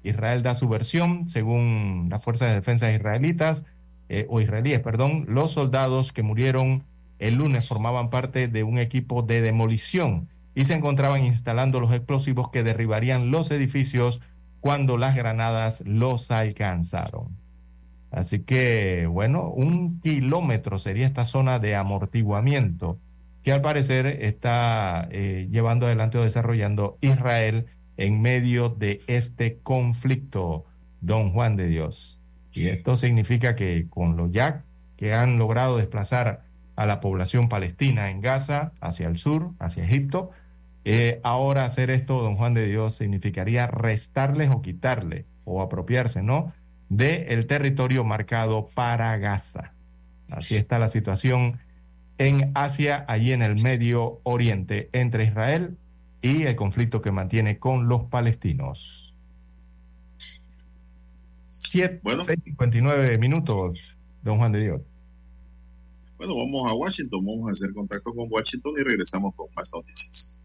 Speaker 6: Israel da su versión, según las fuerzas de defensa israelitas, eh, o israelíes, perdón, los soldados que murieron el lunes formaban parte de un equipo de demolición y se encontraban instalando los explosivos que derribarían los edificios cuando las granadas los alcanzaron. Así que, bueno, un kilómetro sería esta zona de amortiguamiento que al parecer está eh, llevando adelante o desarrollando Israel en medio de este conflicto, don Juan de Dios. Y esto significa que con los ya que han logrado desplazar a la población palestina en Gaza, hacia el sur, hacia Egipto, eh, ahora hacer esto, don Juan de Dios, significaría restarles o quitarle o apropiarse, ¿no? De el territorio marcado para Gaza. Así está la situación en Asia, allí en el Medio Oriente, entre Israel y el conflicto que mantiene con los palestinos. Siete,
Speaker 4: Bueno.
Speaker 6: 6.59 minutos, don Juan de Dios.
Speaker 4: Bueno, vamos a Washington, vamos a hacer contacto con Washington y regresamos con más noticias.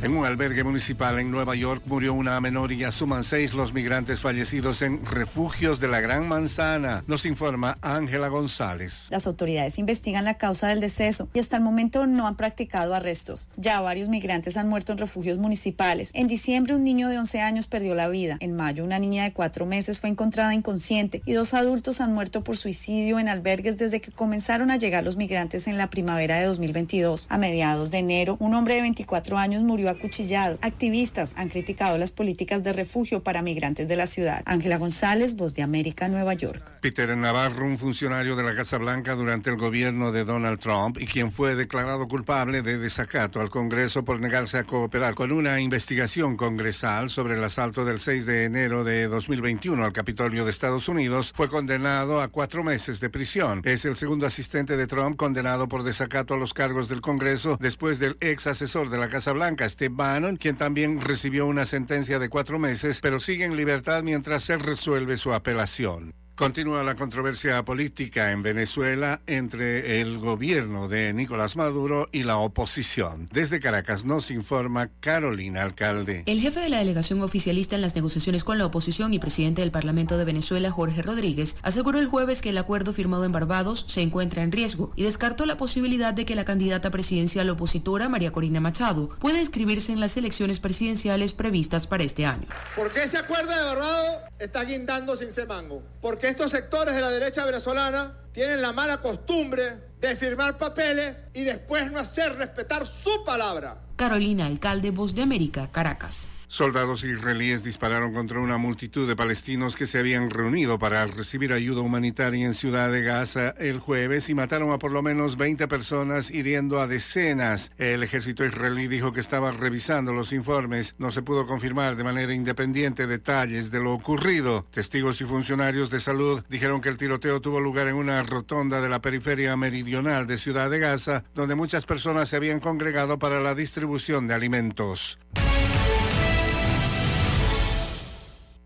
Speaker 16: En un albergue municipal en Nueva York murió una menor y ya suman seis los migrantes fallecidos en refugios de la Gran Manzana, nos informa Ángela González.
Speaker 17: Las autoridades investigan la causa del deceso y hasta el momento no han practicado arrestos. Ya varios migrantes han muerto en refugios municipales. En diciembre un niño de 11 años perdió la vida. En mayo una niña de cuatro meses fue encontrada inconsciente y dos adultos han muerto por suicidio en albergues desde que comenzaron a llegar los migrantes en la primavera de 2022. A mediados de enero, un hombre de 24 años murió acuchillado. Activistas han criticado las políticas de refugio para migrantes de la ciudad. Ángela González, Voz de América, Nueva York.
Speaker 16: Peter Navarro, un funcionario de la Casa Blanca durante el gobierno de Donald Trump y quien fue declarado culpable de desacato al Congreso por negarse a cooperar con una investigación congresal sobre el asalto del 6 de enero de 2021 al Capitolio de Estados Unidos, fue condenado a cuatro meses de prisión. Es el segundo asistente de Trump condenado por desacato a los cargos del Congreso después del ex asesor de la Casa Blanca, Steve Bannon, quien también recibió una sentencia de cuatro meses, pero sigue en libertad mientras se resuelve su apelación. Continúa la controversia política en Venezuela entre el gobierno de Nicolás Maduro y la oposición. Desde Caracas nos informa Carolina Alcalde.
Speaker 13: El jefe de la delegación oficialista en las negociaciones con la oposición y presidente del Parlamento de Venezuela, Jorge Rodríguez, aseguró el jueves que el acuerdo firmado en Barbados se encuentra en riesgo y descartó la posibilidad de que la candidata presidencial opositora, María Corina Machado, pueda inscribirse en las elecciones presidenciales previstas para este año.
Speaker 18: Porque ese acuerdo de Barbados está guindando sin semango. Estos sectores de la derecha venezolana tienen la mala costumbre de firmar papeles y después no hacer respetar su palabra.
Speaker 13: Carolina Alcalde, Voz de América, Caracas.
Speaker 16: Soldados israelíes dispararon contra una multitud de palestinos que se habían reunido para recibir ayuda humanitaria en Ciudad de Gaza el jueves y mataron a por lo menos 20 personas, hiriendo a decenas. El ejército israelí dijo que estaba revisando los informes. No se pudo confirmar de manera independiente detalles de lo ocurrido. Testigos y funcionarios de salud dijeron que el tiroteo tuvo lugar en una rotonda de la periferia meridional de Ciudad de Gaza, donde muchas personas se habían congregado para la distribución de alimentos.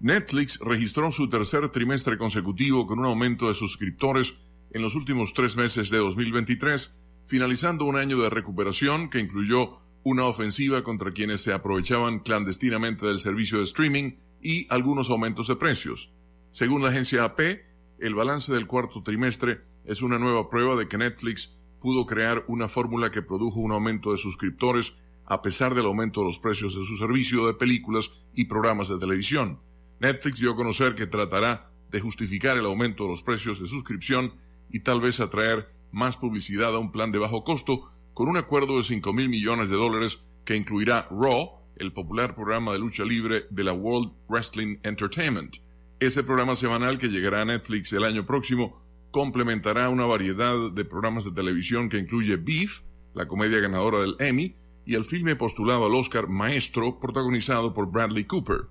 Speaker 11: Netflix registró su tercer trimestre consecutivo con un aumento de suscriptores en los últimos tres meses de 2023, finalizando un año de recuperación que incluyó una ofensiva contra quienes se aprovechaban clandestinamente del servicio de streaming y algunos aumentos de precios. Según la agencia AP, el balance del cuarto trimestre es una nueva prueba de que Netflix pudo crear una fórmula que produjo un aumento de suscriptores a pesar del aumento de los precios de su servicio de películas y programas de televisión. Netflix dio a conocer que tratará de justificar el aumento de los precios de suscripción y tal vez atraer más publicidad a un plan de bajo costo con un acuerdo de 5 mil millones de dólares que incluirá Raw, el popular programa de lucha libre de la World Wrestling Entertainment. Ese programa semanal que llegará a Netflix el año próximo complementará una variedad de programas de televisión que incluye Beef, la comedia ganadora del Emmy, y el filme postulado al Oscar Maestro, protagonizado por Bradley Cooper.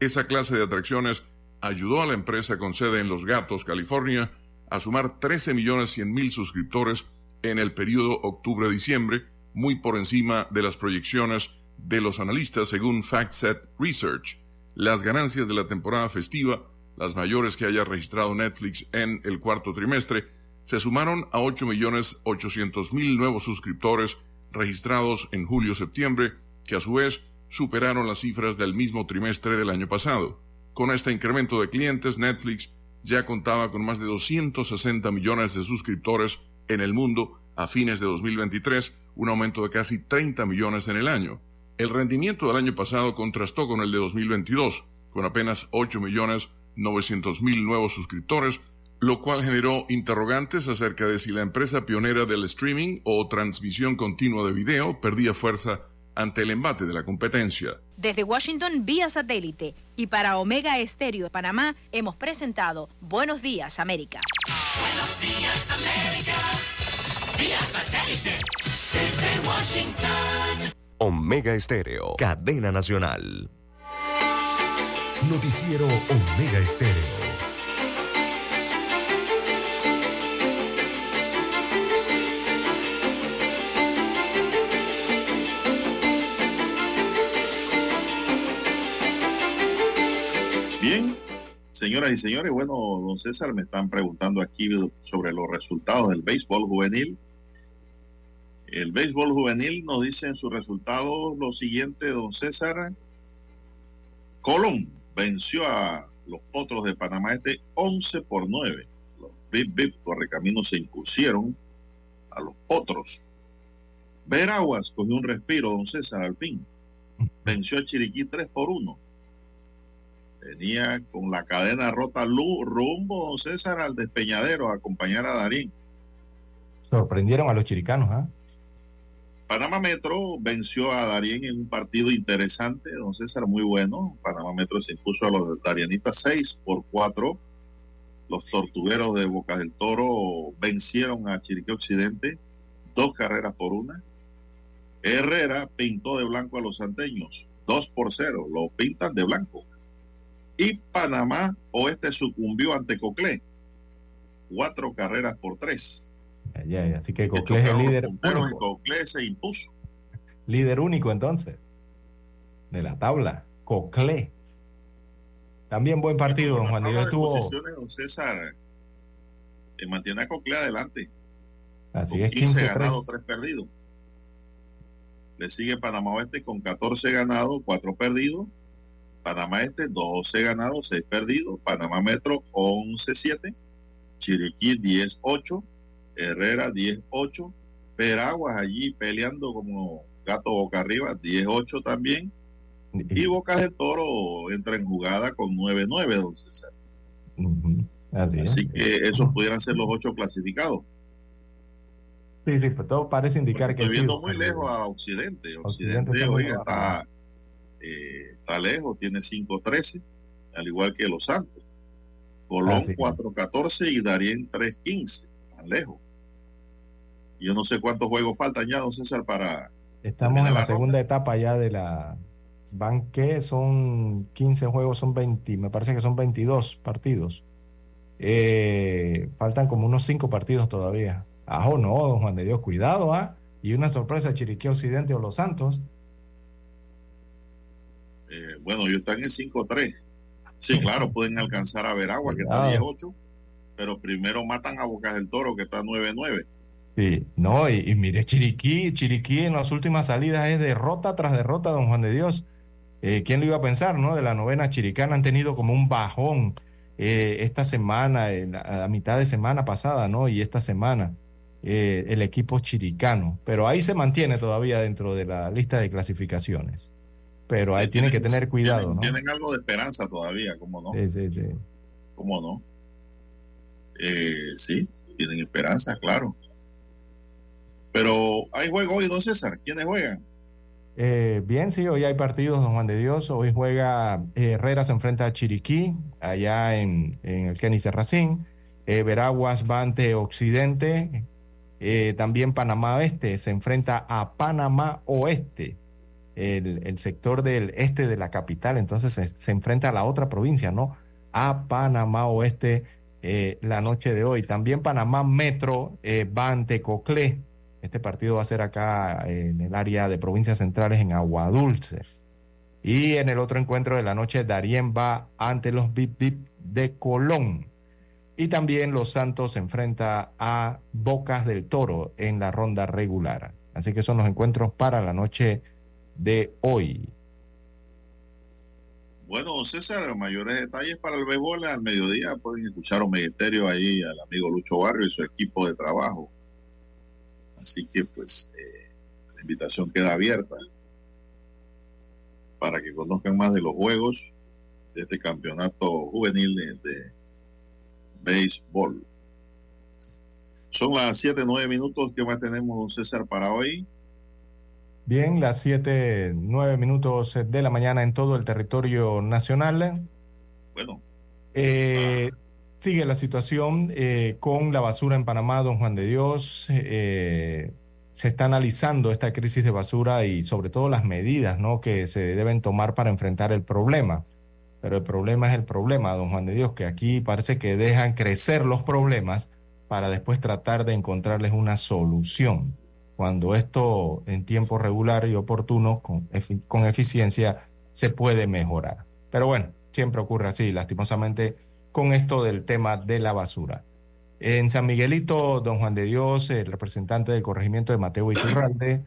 Speaker 11: Esa clase de atracciones ayudó a la empresa con sede en Los Gatos, California, a sumar 13 millones 100 mil suscriptores en el periodo octubre-diciembre, muy por encima de las proyecciones de los analistas según FactSet Research. Las ganancias de la temporada festiva, las mayores que haya registrado Netflix en el cuarto trimestre, se sumaron a 8 millones 800 mil nuevos suscriptores registrados en julio-septiembre, que a su vez superaron las cifras del mismo trimestre del año pasado. Con este incremento de clientes, Netflix ya contaba con más de 260 millones de suscriptores en el mundo a fines de 2023, un aumento de casi 30 millones en el año. El rendimiento del año pasado contrastó con el de 2022, con apenas 8 millones 900 mil nuevos suscriptores, lo cual generó interrogantes acerca de si la empresa pionera del streaming o transmisión continua de video perdía fuerza ante el embate de la competencia.
Speaker 19: Desde Washington vía satélite y para Omega Estéreo de Panamá hemos presentado Buenos Días América.
Speaker 20: Buenos días, América. Vía satélite. Desde Washington.
Speaker 1: Omega Estéreo, cadena nacional. Noticiero Omega Estéreo.
Speaker 4: Señoras y señores, bueno, don César, me están preguntando aquí sobre los resultados del béisbol juvenil. El béisbol juvenil nos dice en sus resultados lo siguiente, don César. Colón venció a los Potros de Panamá Este 11 por 9. Los Bip Bip Correcaminos se impusieron a los Potros. Veraguas cogió un respiro, don César, al fin. Venció a Chiriquí 3 por 1. Venía con la cadena rota Lu, rumbo, don César, al despeñadero a acompañar a Darín.
Speaker 6: Sorprendieron a los chiricanos, ¿ah?
Speaker 4: Panamá Metro venció a Darien en un partido interesante, don César, muy bueno. Panamá Metro se impuso a los darianitas 6 por 4. Los tortugueros de Boca del Toro vencieron a Chiriquí Occidente, dos carreras por una. Herrera pintó de blanco a los santeños, 2 por 0, lo pintan de blanco. Y Panamá Oeste sucumbió ante Coclé, cuatro carreras por tres.
Speaker 6: Ay, ay, así que Coclé es el líder
Speaker 4: Pero
Speaker 6: único.
Speaker 4: Coclé se impuso.
Speaker 6: Líder único entonces. De la tabla. Coclé. También buen partido, don Juan de
Speaker 4: Tabla
Speaker 6: Dios
Speaker 4: de
Speaker 6: tuvo.
Speaker 4: posiciones, don César, eh, mantiene a Coclé adelante.
Speaker 6: Así
Speaker 4: con
Speaker 6: es,
Speaker 4: 15
Speaker 6: 15-3.
Speaker 4: ganados, 3 perdidos. Le sigue Panamá Oeste con 14 ganados, 4 perdidos. Panamá Este, 12 ganados, 6 perdidos. Panamá Metro, 11-7. Chiriquí, 10-8. Herrera, 10-8. Peraguas allí peleando como gato boca arriba, 10-8 también. Y Boca del Toro entra en jugada con 9-9, don César.
Speaker 6: Ujú, Así, es.
Speaker 4: Así que esos pudieran ser los 8 clasificados.
Speaker 6: Sí, sí, pues todo parece indicar que
Speaker 4: Estoy
Speaker 6: sí.
Speaker 4: viendo muy lejos a Occidente.
Speaker 6: Occidente
Speaker 4: Occidente,
Speaker 6: está
Speaker 4: oiga,
Speaker 6: abajo.
Speaker 4: está, eh, está lejos, tiene 5-13, al igual que Los Santos. Colón
Speaker 6: Así es.
Speaker 4: 4-14 y Darien 3-15, tan lejos. Yo no sé cuántos juegos faltan ya, don César, para...
Speaker 6: Estamos en la
Speaker 4: la
Speaker 6: segunda etapa ya de la van que son 15 juegos, son 20, me parece que son 22 partidos. Eh, faltan como unos 5 partidos todavía. Ah, oh, no, don Juan de Dios, cuidado, ¿ah? Y una sorpresa, Chiriquí Occidente o Los Santos.
Speaker 4: Eh, bueno, ellos están en 5-3. Sí, claro, pueden alcanzar a Veragua, que está
Speaker 6: Cuidado.
Speaker 4: 10-8, pero primero matan a Bocas del Toro, que está 9-9.
Speaker 6: Sí, no, y, y mire, Chiriquí, Chiriquí en las últimas salidas es derrota tras derrota, don Juan de Dios. Eh, ¿quién lo iba a pensar, no? De la novena chiricana han tenido como un bajón eh, esta semana, la- a la mitad de semana pasada, ¿no? Y esta semana, el equipo chiricano. Pero ahí se mantiene todavía dentro de la lista de clasificaciones. Pero ahí tienen que tener cuidado,
Speaker 4: tienen,
Speaker 6: ¿no?
Speaker 4: tienen algo de esperanza todavía, ¿cómo no?
Speaker 6: Sí, sí, sí.
Speaker 4: ¿Cómo no? Eh, sí, tienen esperanza, claro. Pero hay juego hoy, don César. ¿Quiénes juegan?
Speaker 6: Eh, bien, sí, hoy hay partidos, don Juan de Dios. Hoy juega eh, Herrera, se enfrenta a Chiriquí, allá en, en el Kenny Serracín. Eh, Veraguas va ante Occidente. Eh, también Panamá Oeste se enfrenta a Panamá Oeste, el, sector del este de la capital. Entonces se, enfrenta a la otra provincia, ¿no? A Panamá Oeste eh, la noche de hoy. También Panamá Metro eh, va ante Coclé. Este partido va a ser acá eh, en el área de provincias centrales en Aguadulce. Y en el otro encuentro de la noche, Darien va ante los Bip Bip de Colón. Y también Los Santos se enfrenta a Bocas del Toro en la ronda regular. Así que son los encuentros para la noche de hoy.
Speaker 4: Bueno, César, mayores detalles para el béisbol al mediodía pueden escuchar un ministerio ahí al amigo Lucho Barrio y su equipo de trabajo. Así que pues eh, la invitación queda abierta para que conozcan más de los juegos de este campeonato juvenil de, béisbol. Son las 7, 9 minutos. ¿Qué más tenemos, César, para hoy?
Speaker 6: Bien, las 7, 9 minutos de la mañana en todo el territorio nacional.
Speaker 4: Bueno.
Speaker 6: Eh, sigue la situación eh, con la basura en Panamá, don Juan de Dios. Eh, se está analizando esta crisis de basura y sobre todo las medidas ¿no? que se deben tomar para enfrentar el problema. Pero el problema es el problema, don Juan de Dios, que aquí parece que dejan crecer los problemas para después tratar de encontrarles una solución. Cuando esto en tiempo regular y oportuno, con, con eficiencia, se puede mejorar. Pero bueno, siempre ocurre así, lastimosamente, con esto del tema de la basura. En San Miguelito, don Juan de Dios, el representante del corregimiento de Mateo Iturralde,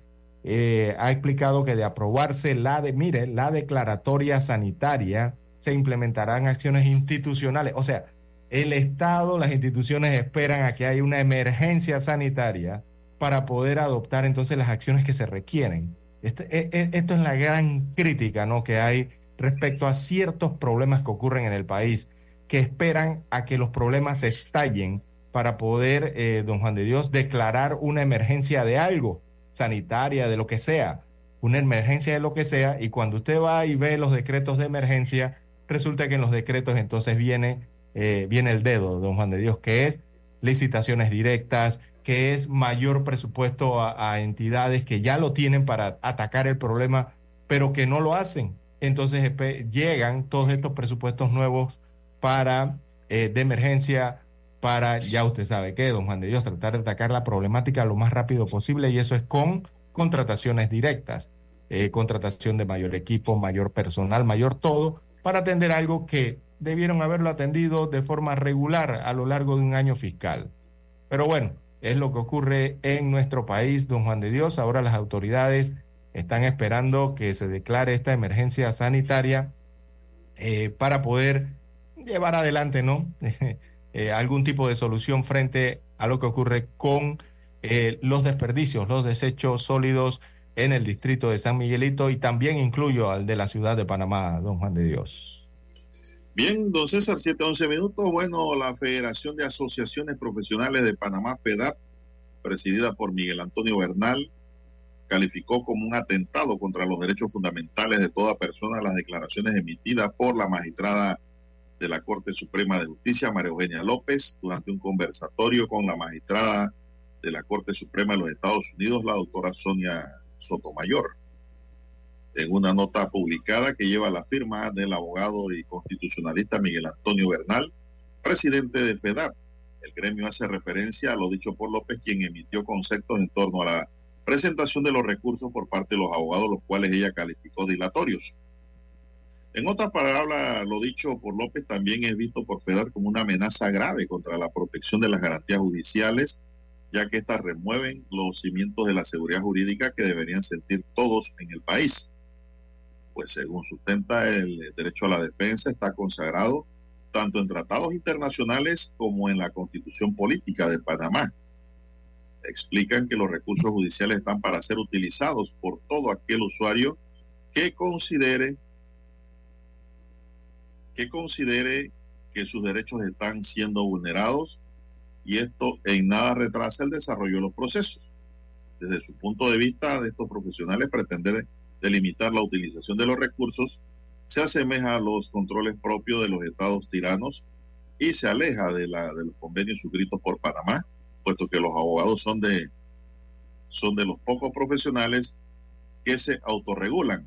Speaker 6: eh, ha explicado que de aprobarse la de, mire, la declaratoria sanitaria, se implementarán acciones institucionales. O sea, el Estado, las instituciones esperan a que haya una emergencia sanitaria para poder adoptar entonces las acciones que se requieren. Este, e, e, esto es la gran crítica ¿no? que hay respecto a ciertos problemas que ocurren en el país, que esperan a que los problemas estallen para poder, eh, don Juan de Dios, declarar una emergencia de algo, sanitaria, de lo que sea, una emergencia de lo que sea, y cuando usted va y ve los decretos de emergencia, resulta que en los decretos entonces viene, eh, viene el dedo, don Juan de Dios, que es licitaciones directas, que es mayor presupuesto a, entidades que ya lo tienen para atacar el problema, pero que no lo hacen. Entonces llegan todos estos presupuestos nuevos para eh, de emergencia, para, ya usted sabe qué, don Juan de Dios, tratar de atacar la problemática lo más rápido posible y eso es con contrataciones directas, eh, contratación de mayor equipo, mayor personal, mayor todo, para atender algo que debieron haberlo atendido de forma regular a lo largo de un año fiscal. Pero bueno, es lo que ocurre en nuestro país, don Juan de Dios. Ahora las autoridades están esperando que se declare esta emergencia sanitaria eh, para poder llevar adelante, ¿no? eh, algún tipo de solución frente a lo que ocurre con eh, los desperdicios, los desechos sólidos en el distrito de San Miguelito y también incluyo al de la ciudad de Panamá, don Juan de Dios.
Speaker 4: Bien, don César, 7, 11 minutos. Bueno, la Federación de Asociaciones Profesionales de Panamá, FEDAP, presidida por Miguel Antonio Bernal, calificó como un atentado contra los derechos fundamentales de toda persona las declaraciones emitidas por la magistrada de la Corte Suprema de Justicia, María Eugenia López, durante un conversatorio con la magistrada de la Corte Suprema de los Estados Unidos, la doctora Sonia Sotomayor. En una nota publicada que lleva la firma del abogado y constitucionalista Miguel Antonio Bernal, presidente de FEDAP, el gremio hace referencia a lo dicho por López, quien emitió conceptos en torno a la presentación de los recursos por parte de los abogados, los cuales ella calificó dilatorios. En otras palabras, lo dicho por López también es visto por FEDAR como una amenaza grave contra la protección de las garantías judiciales, ya que éstas remueven los cimientos de la seguridad jurídica que deberían sentir todos en el país. Pues según sustenta el derecho a la defensa, está consagrado tanto en tratados internacionales como en la constitución política de Panamá explican que los recursos judiciales están para ser utilizados por todo aquel usuario que considere que considere que sus derechos están siendo vulnerados y esto en nada retrasa el desarrollo de los procesos. Desde su punto de vista de estos profesionales, pretender delimitar la utilización de los recursos se asemeja a los controles propios de los estados tiranos y se aleja de, la, de los convenios suscritos por Panamá, puesto que los abogados son de, son de los pocos profesionales que se autorregulan.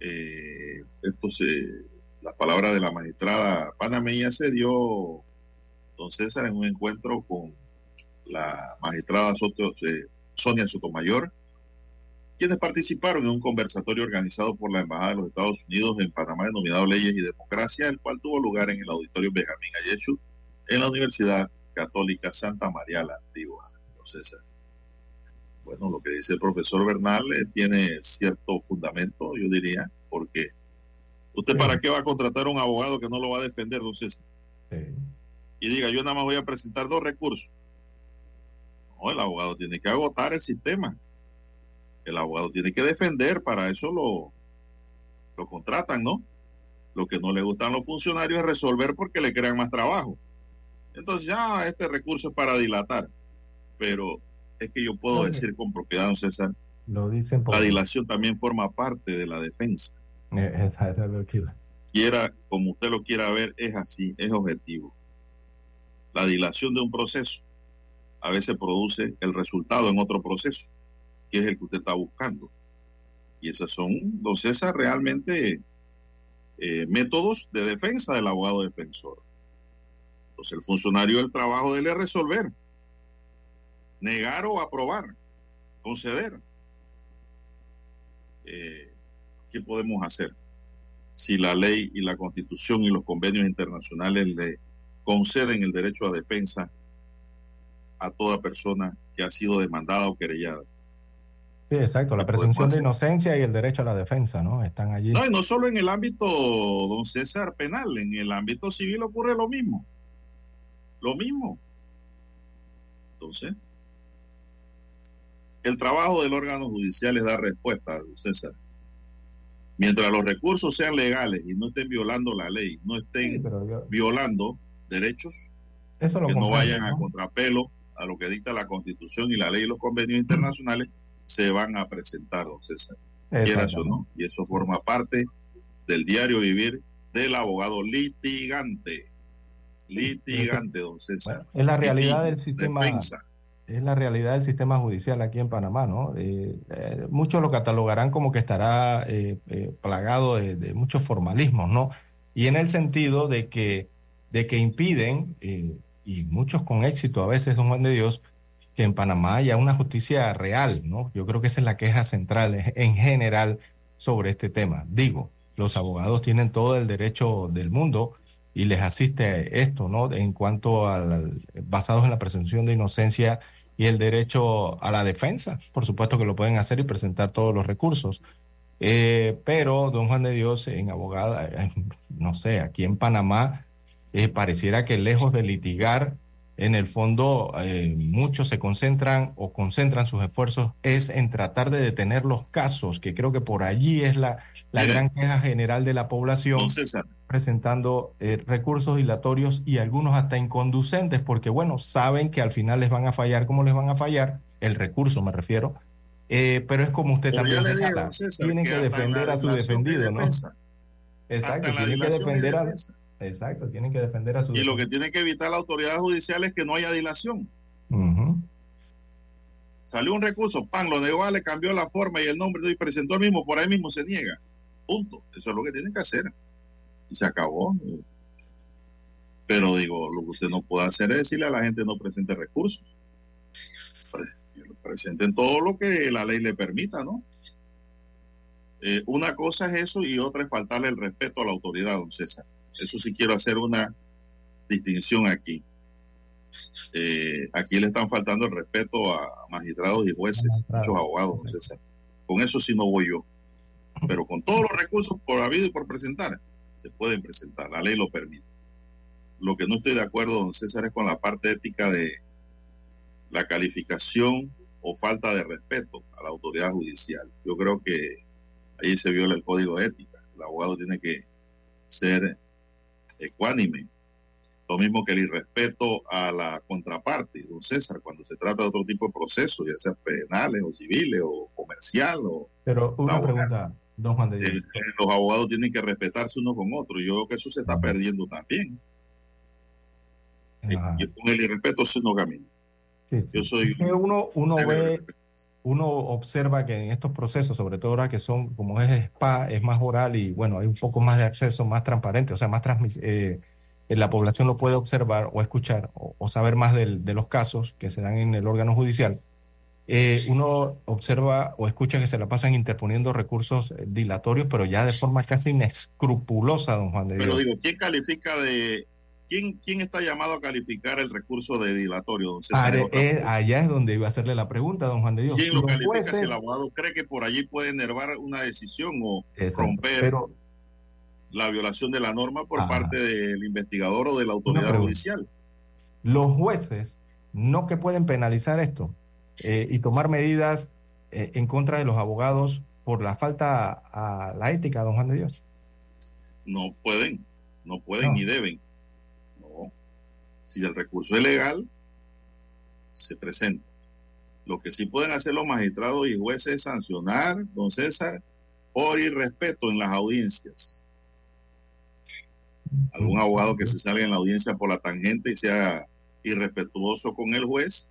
Speaker 4: Eh, esto se, la palabra de la magistrada panameña se dio, don César, en un encuentro con la magistrada Soto, eh, Sonia Sotomayor, quienes participaron en un conversatorio organizado por la Embajada de los Estados Unidos en Panamá denominado Leyes y Democracia, el cual tuvo lugar en el auditorio Benjamín Ayeshu en la Universidad Católica Santa María la Antigua, César. Bueno, lo que dice el profesor Bernal eh, tiene cierto fundamento, yo diría, porque ¿usted para qué va a contratar a un abogado que no lo va a defender, don César?
Speaker 6: Sí.
Speaker 4: Y diga, yo nada más voy a presentar dos recursos. No, el abogado tiene que agotar el sistema. El abogado tiene que defender, para eso lo, lo contratan, ¿no? Lo que no le gustan a los funcionarios es resolver porque le crean más trabajo. Entonces, ya este recurso es para dilatar. Pero es que yo puedo decir con propiedad, don César,
Speaker 6: Lo dicen por...
Speaker 4: la dilación también forma parte de la defensa.
Speaker 6: Eh, esa era lo que iba.
Speaker 4: Quiera, como usted lo quiera ver, es así, es objetivo. La dilación de un proceso a veces produce el resultado en otro proceso, que es el que usted está buscando. Y esos son, don César, realmente eh, métodos de defensa del abogado defensor. Entonces, el funcionario del trabajo debe resolver, negar o aprobar, conceder. Eh, ¿Qué podemos hacer? Si la ley y la constitución y los convenios internacionales le conceden el derecho a defensa a toda persona que ha sido demandada o querellada.
Speaker 6: Sí, exacto. La presunción de inocencia y el derecho a la defensa, ¿no? Están allí.
Speaker 4: No, y no solo en el ámbito, don César, penal, en el ámbito civil ocurre lo mismo. Lo mismo. Entonces, el trabajo del órgano judicial es dar respuesta, don César. Mientras los recursos sean legales y no estén violando la ley, no estén
Speaker 6: Sí, pero yo-
Speaker 4: violando derechos
Speaker 6: Eso lo
Speaker 4: que no vayan a contrapelo a lo que dicta la Constitución y la ley y los convenios internacionales, se van a presentar, don César. Quieras o no. Y eso forma parte del diario vivir del abogado litigante. Litigante, don César.
Speaker 6: Es la realidad del sistema.
Speaker 4: defensa.
Speaker 6: Es la realidad del sistema judicial aquí en Panamá, ¿no? Eh, eh, muchos lo catalogarán como que estará eh, plagado de, de muchos formalismos, ¿no? Y en el sentido de que, de que impiden, y muchos con éxito a veces, don Juan de Dios, que en Panamá haya una justicia real, ¿no? Yo creo que esa es la queja central en general sobre este tema. Digo, los abogados tienen todo el derecho del mundo y les asiste esto, ¿no? En cuanto al, basados en la presunción de inocencia y el derecho a la defensa. Por supuesto que lo pueden hacer y presentar todos los recursos. Eh, pero, don Juan de Dios, en abogada, no sé, aquí en Panamá, eh, pareciera que lejos de litigar, en el fondo eh, muchos se concentran o concentran sus esfuerzos es en tratar de detener los casos, que creo que por allí es la, la gran queja general de la población presentando eh, recursos dilatorios y algunos hasta inconducentes, porque bueno, saben que al final les van a fallar como les van a fallar, el recurso me refiero, eh, pero es como usted también señala, tienen
Speaker 4: que
Speaker 6: defender a su defendido, ¿no? Exacto, tienen que defender a,
Speaker 4: defensa.
Speaker 6: Exacto, tienen que defender a su
Speaker 4: Y lo que tiene que evitar la autoridad judicial es que no haya dilación. Salió un recurso, pan, lo negó, le cambió la forma y el nombre y presentó el mismo, por ahí mismo se niega. Punto. Eso es lo que tienen que hacer. Y se acabó. Pero digo, lo que usted no puede hacer es decirle a la gente no presente recursos. Pre- Presenten todo lo que la ley le permita, ¿no? Eh, una cosa es eso y otra es faltarle el respeto a la autoridad, don César. Eso sí quiero hacer una distinción aquí. Eh, aquí le están faltando el respeto a magistrados y jueces, muchos abogados, don César. Con eso sí no voy yo. Pero con todos los recursos por habido y por presentar, se pueden presentar. La ley lo permite. Lo que no estoy de acuerdo, don César, es con la parte ética de la calificación o falta de respeto a la autoridad judicial. Yo creo que ahí se viola el código de ética. El abogado tiene que ser ecuánime. Lo mismo que el irrespeto a la contraparte, don César, cuando se trata de otro tipo de procesos, ya sea penales o civiles o comercial o
Speaker 6: Pero una pregunta, don Juan de Dios.
Speaker 4: eh, eh, los abogados tienen que respetarse unos con otros. Yo creo que eso se está perdiendo también. Eh, con el irrespeto sí no camino.
Speaker 6: Sí, sí.
Speaker 4: Yo soy
Speaker 6: uno, uno ve. Uno observa que en estos procesos, sobre todo ahora que son, como es spa, es más oral y bueno, hay un poco más de acceso, más transparente, o sea, más transmis eh, la población lo puede observar o escuchar o, o saber más del- de los casos que se dan en el órgano judicial. Eh, uno observa o escucha que se la pasan interponiendo recursos eh, dilatorios, pero ya de forma casi inescrupulosa, don Juan de
Speaker 4: Pero
Speaker 6: Dios.
Speaker 4: digo, ¿quién califica de... ¿Quién, ¿Quién está llamado a calificar el recurso de dilatorio, don César?
Speaker 6: Are-
Speaker 4: Es otra
Speaker 6: eh, allá es donde iba a hacerle la pregunta, don Juan de Dios.
Speaker 4: ¿Quién lo califica si
Speaker 6: jueces-
Speaker 4: el abogado cree que por allí puede enervar una decisión o
Speaker 6: Exacto,
Speaker 4: romper
Speaker 6: pero
Speaker 4: la violación de la norma por parte del investigador o de la autoridad judicial?
Speaker 6: los jueces no que pueden penalizar esto eh, y tomar medidas eh, en contra de los abogados por la falta a la ética, don Juan de Dios.
Speaker 4: No pueden, no pueden ni deben. Si el recurso es legal, se presenta. Lo que sí pueden hacer los magistrados y jueces es sancionar, don César, por irrespeto en las audiencias. Algún abogado que se salga en la audiencia por la tangente y sea irrespetuoso con el juez,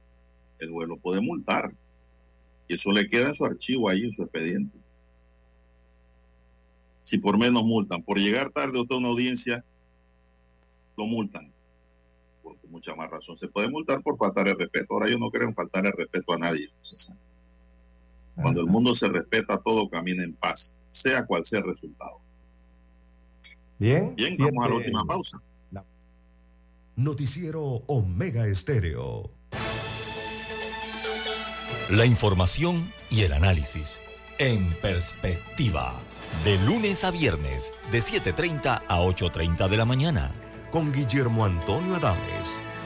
Speaker 4: el juez lo puede multar. Y eso le queda en su archivo ahí, en su expediente. Si por menos multan, por llegar tarde a una audiencia, lo multan. Mucha más razón. Se puede multar por faltar el respeto. Ahora yo no creo en faltar el respeto a nadie. César. Cuando el mundo se respeta, todo camina en paz, sea cual sea el resultado.
Speaker 6: Bien,
Speaker 4: Bien,
Speaker 6: siete-
Speaker 4: vamos a la última pausa.
Speaker 1: Noticiero Omega Estéreo.
Speaker 3: La información y el análisis en perspectiva. De lunes a viernes, de 7.30 a 8.30 de la mañana.
Speaker 1: Con Guillermo Antonio Adames,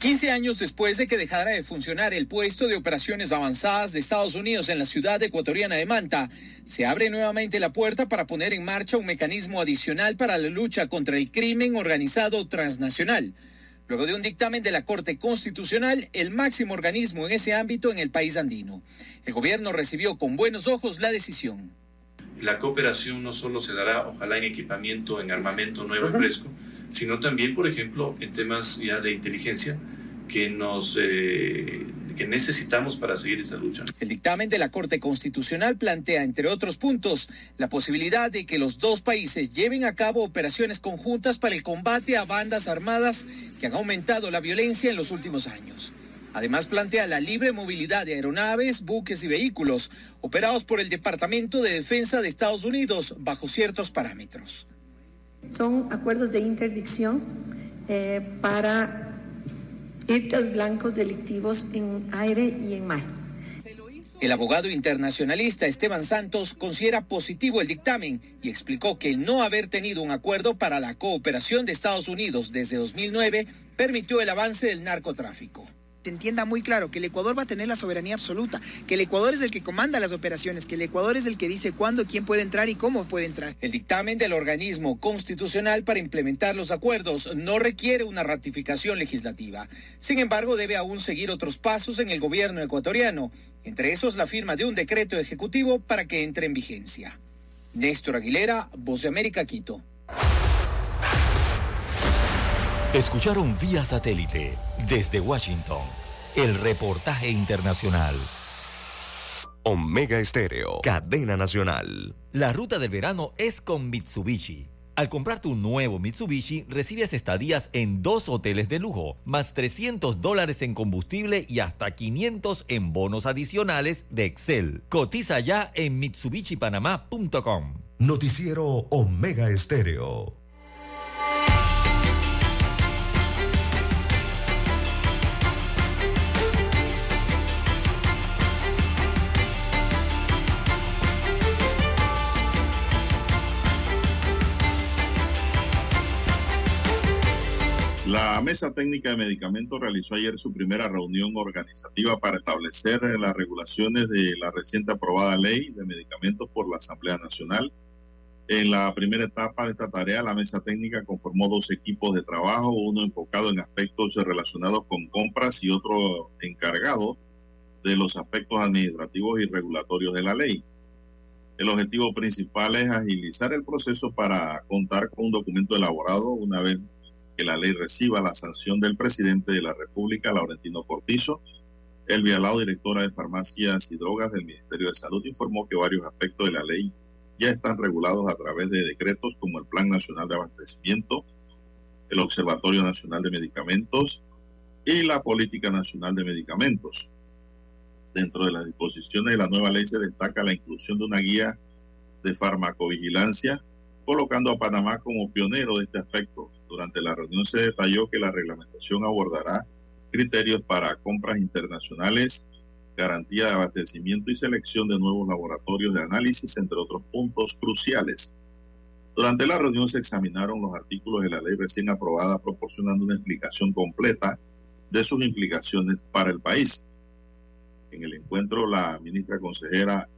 Speaker 21: Quince años después de que dejara de funcionar el puesto de operaciones avanzadas de Estados Unidos en la ciudad ecuatoriana de Manta, se abre nuevamente la puerta para poner en marcha un mecanismo adicional para la lucha contra el crimen organizado transnacional. Luego de un dictamen de la Corte Constitucional, el máximo organismo en ese ámbito en el país andino. El gobierno recibió con buenos ojos la decisión.
Speaker 22: La cooperación no solo se dará, ojalá, en equipamiento, en armamento nuevo y fresco, sino también, por ejemplo, en temas ya de inteligencia que, nos, eh, que necesitamos para seguir esta lucha.
Speaker 21: El dictamen de la Corte Constitucional plantea, entre otros puntos, la posibilidad de que los dos países lleven a cabo operaciones conjuntas para el combate a bandas armadas que han aumentado la violencia en los últimos años. Además, plantea la libre movilidad de aeronaves, buques y vehículos operados por el Departamento de Defensa de Estados Unidos bajo ciertos parámetros.
Speaker 23: Son acuerdos de interdicción eh, para hechos blancos delictivos en aire y en mar.
Speaker 21: El abogado internacionalista Esteban Santos considera positivo el dictamen y explicó que el no haber tenido un acuerdo para la cooperación de Estados Unidos desde 2009 permitió el avance del narcotráfico.
Speaker 24: Se entienda muy claro que el Ecuador va a tener la soberanía absoluta, que el Ecuador es el que comanda las operaciones, que el Ecuador es el que dice cuándo, quién puede entrar y cómo puede entrar.
Speaker 21: El dictamen del organismo constitucional para implementar los acuerdos no requiere una ratificación legislativa. Sin embargo, debe aún seguir otros pasos en el gobierno ecuatoriano, entre esos la firma de un decreto ejecutivo para que entre en vigencia. Néstor Aguilera, Voz de América, Quito.
Speaker 3: Escucharon vía satélite desde Washington el reportaje internacional.
Speaker 1: Omega Estéreo, cadena nacional.
Speaker 3: La ruta del verano es con Mitsubishi. Al comprar tu nuevo Mitsubishi, recibes estadías en dos hoteles de lujo, más 300 dólares en combustible y hasta 500 en bonos adicionales de Excel. Cotiza ya en mitsubishipanamá.com.
Speaker 1: Noticiero Omega Estéreo.
Speaker 4: La Mesa Técnica de Medicamentos realizó ayer su primera reunión organizativa para establecer las regulaciones de la reciente aprobada ley de medicamentos por la Asamblea Nacional. En la primera etapa de esta tarea, la Mesa Técnica conformó dos equipos de trabajo, uno enfocado en aspectos relacionados con compras y otro encargado de los aspectos administrativos y regulatorios de la ley. El objetivo principal es agilizar el proceso para contar con un documento elaborado una vez que la ley reciba la sanción del presidente de la República, Laurentino Cortizo. El Vialado, directora de Farmacias y Drogas del Ministerio de Salud, informó que varios aspectos de la ley ya están regulados a través de decretos como el Plan Nacional de Abastecimiento, el Observatorio Nacional de Medicamentos y la Política Nacional de Medicamentos. Dentro de las disposiciones de la nueva ley se destaca la inclusión de una guía de farmacovigilancia, colocando a Panamá como pionero de este aspecto. Durante la reunión se detalló que la reglamentación abordará criterios para compras internacionales, garantía de abastecimiento y selección de nuevos laboratorios de análisis, entre otros puntos cruciales. Durante la reunión se examinaron los artículos de la ley recién aprobada, proporcionando una explicación completa de sus implicaciones para el país. En el encuentro, la ministra consejera,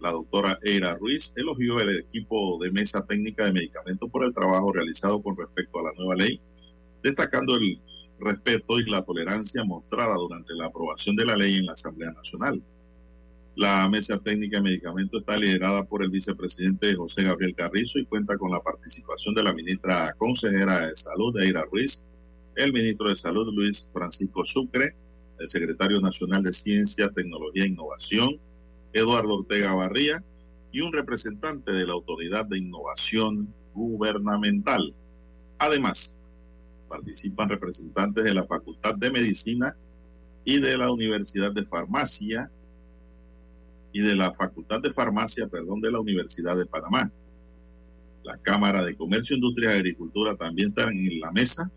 Speaker 4: la doctora Eira Ruiz, elogió el equipo de mesa técnica de medicamentos por el trabajo realizado con respecto a la nueva ley, destacando el respeto y la tolerancia mostrada durante la aprobación de la ley en la Asamblea Nacional. La mesa técnica de medicamentos está liderada por el vicepresidente José Gabriel Carrizo y cuenta con la participación de la ministra consejera de Salud, Eira Ruiz, el ministro de Salud, Luis Francisco Sucre, el secretario nacional de Ciencia, Tecnología e Innovación, Eduardo Ortega Barría, y un representante de la Autoridad de Innovación Gubernamental. Además, participan representantes de la Facultad de Medicina y de la Universidad de Farmacia y de la Facultad de Farmacia, perdón, de la Universidad de Panamá. La Cámara de Comercio, Industria y Agricultura también están en la mesa,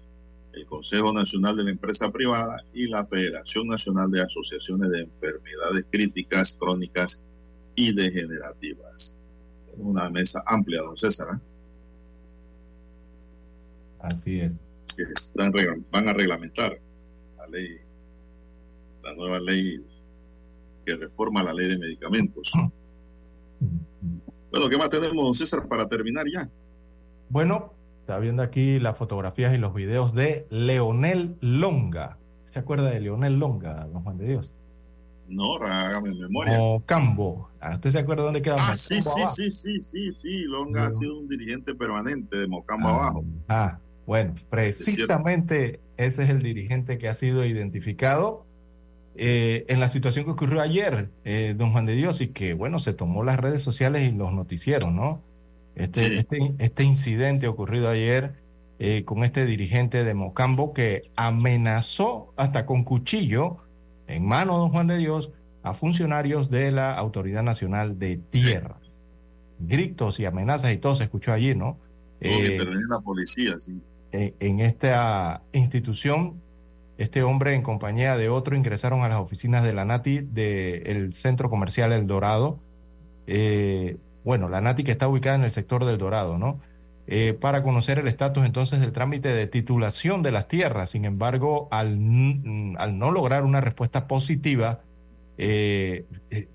Speaker 4: el Consejo Nacional de la Empresa Privada y la Federación Nacional de Asociaciones de Enfermedades Críticas, Crónicas y Degenerativas. Una mesa amplia, don César. ¿eh?
Speaker 6: Así es.
Speaker 4: que están, van a reglamentar la ley, la nueva ley que reforma la ley de medicamentos. Bueno, ¿qué más tenemos, don César, para terminar ya?
Speaker 6: Bueno, está viendo aquí las fotografías y los videos de Leonel Longa. ¿Se acuerda de Leonel Longa, don Juan de Dios?
Speaker 4: No, hágame memoria.
Speaker 6: Mocambo. Ah, ¿Usted se acuerda dónde queda
Speaker 4: Ah,
Speaker 6: Mocambo
Speaker 4: sí, sí, sí, sí, sí, sí. Longa ha sido un dirigente permanente de Mocambo abajo.
Speaker 6: Ah, bueno, precisamente ese es el dirigente que ha sido identificado eh, en la situación que ocurrió ayer, eh, don Juan de Dios, y que, bueno, se tomó las redes sociales y los noticieros, ¿no? Este, este, este incidente ocurrido ayer eh, con este dirigente de Mocambo que amenazó hasta con cuchillo en mano, don Juan de Dios, a funcionarios de la Autoridad Nacional de Tierras. Gritos y amenazas y todo se escuchó allí, ¿no? Eh,
Speaker 4: la policía, sí.
Speaker 6: en, en esta institución, este hombre en compañía de otro ingresaron a las oficinas de la NATI del Centro Comercial El Dorado. Eh, bueno, la NATI que está ubicada en el sector del Dorado, ¿no? Eh, para conocer el estatus entonces del trámite de titulación de las tierras. Sin embargo, al, n- al no lograr una respuesta positiva, eh, eh,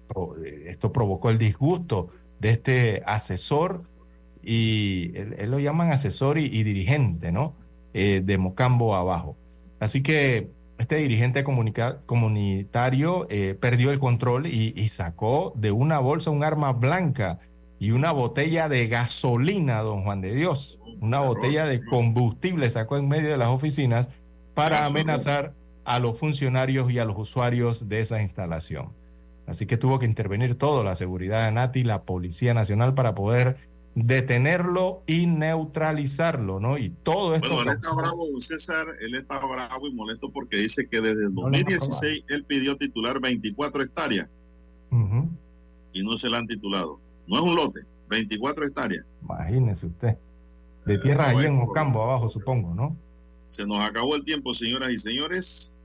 Speaker 6: eh, esto provocó el disgusto de este asesor y él, él lo llaman asesor y, y dirigente, ¿no? Eh, de Mocambo abajo. Así que este dirigente comunitario eh, perdió el control y, y sacó de una bolsa un arma blanca y una botella de gasolina, don Juan de Dios. Una botella de combustible sacó en medio de las oficinas para amenazar a los funcionarios y a los usuarios de esa instalación. Así que tuvo que intervenir todo, la seguridad de Nati, la Policía Nacional, para poder detenerlo y neutralizarlo, ¿no? Y todo esto...
Speaker 4: Bueno, él está bravo, don César, él está bravo y molesto porque dice que desde el
Speaker 6: No le va a
Speaker 4: 2016 él pidió titular 24 hectáreas y no se la han titulado. No es un lote, 24 hectáreas.
Speaker 6: Imagínese usted. De tierra allí en Mocambo abajo, supongo, ¿no?
Speaker 4: Se nos acabó el tiempo, señoras y señores.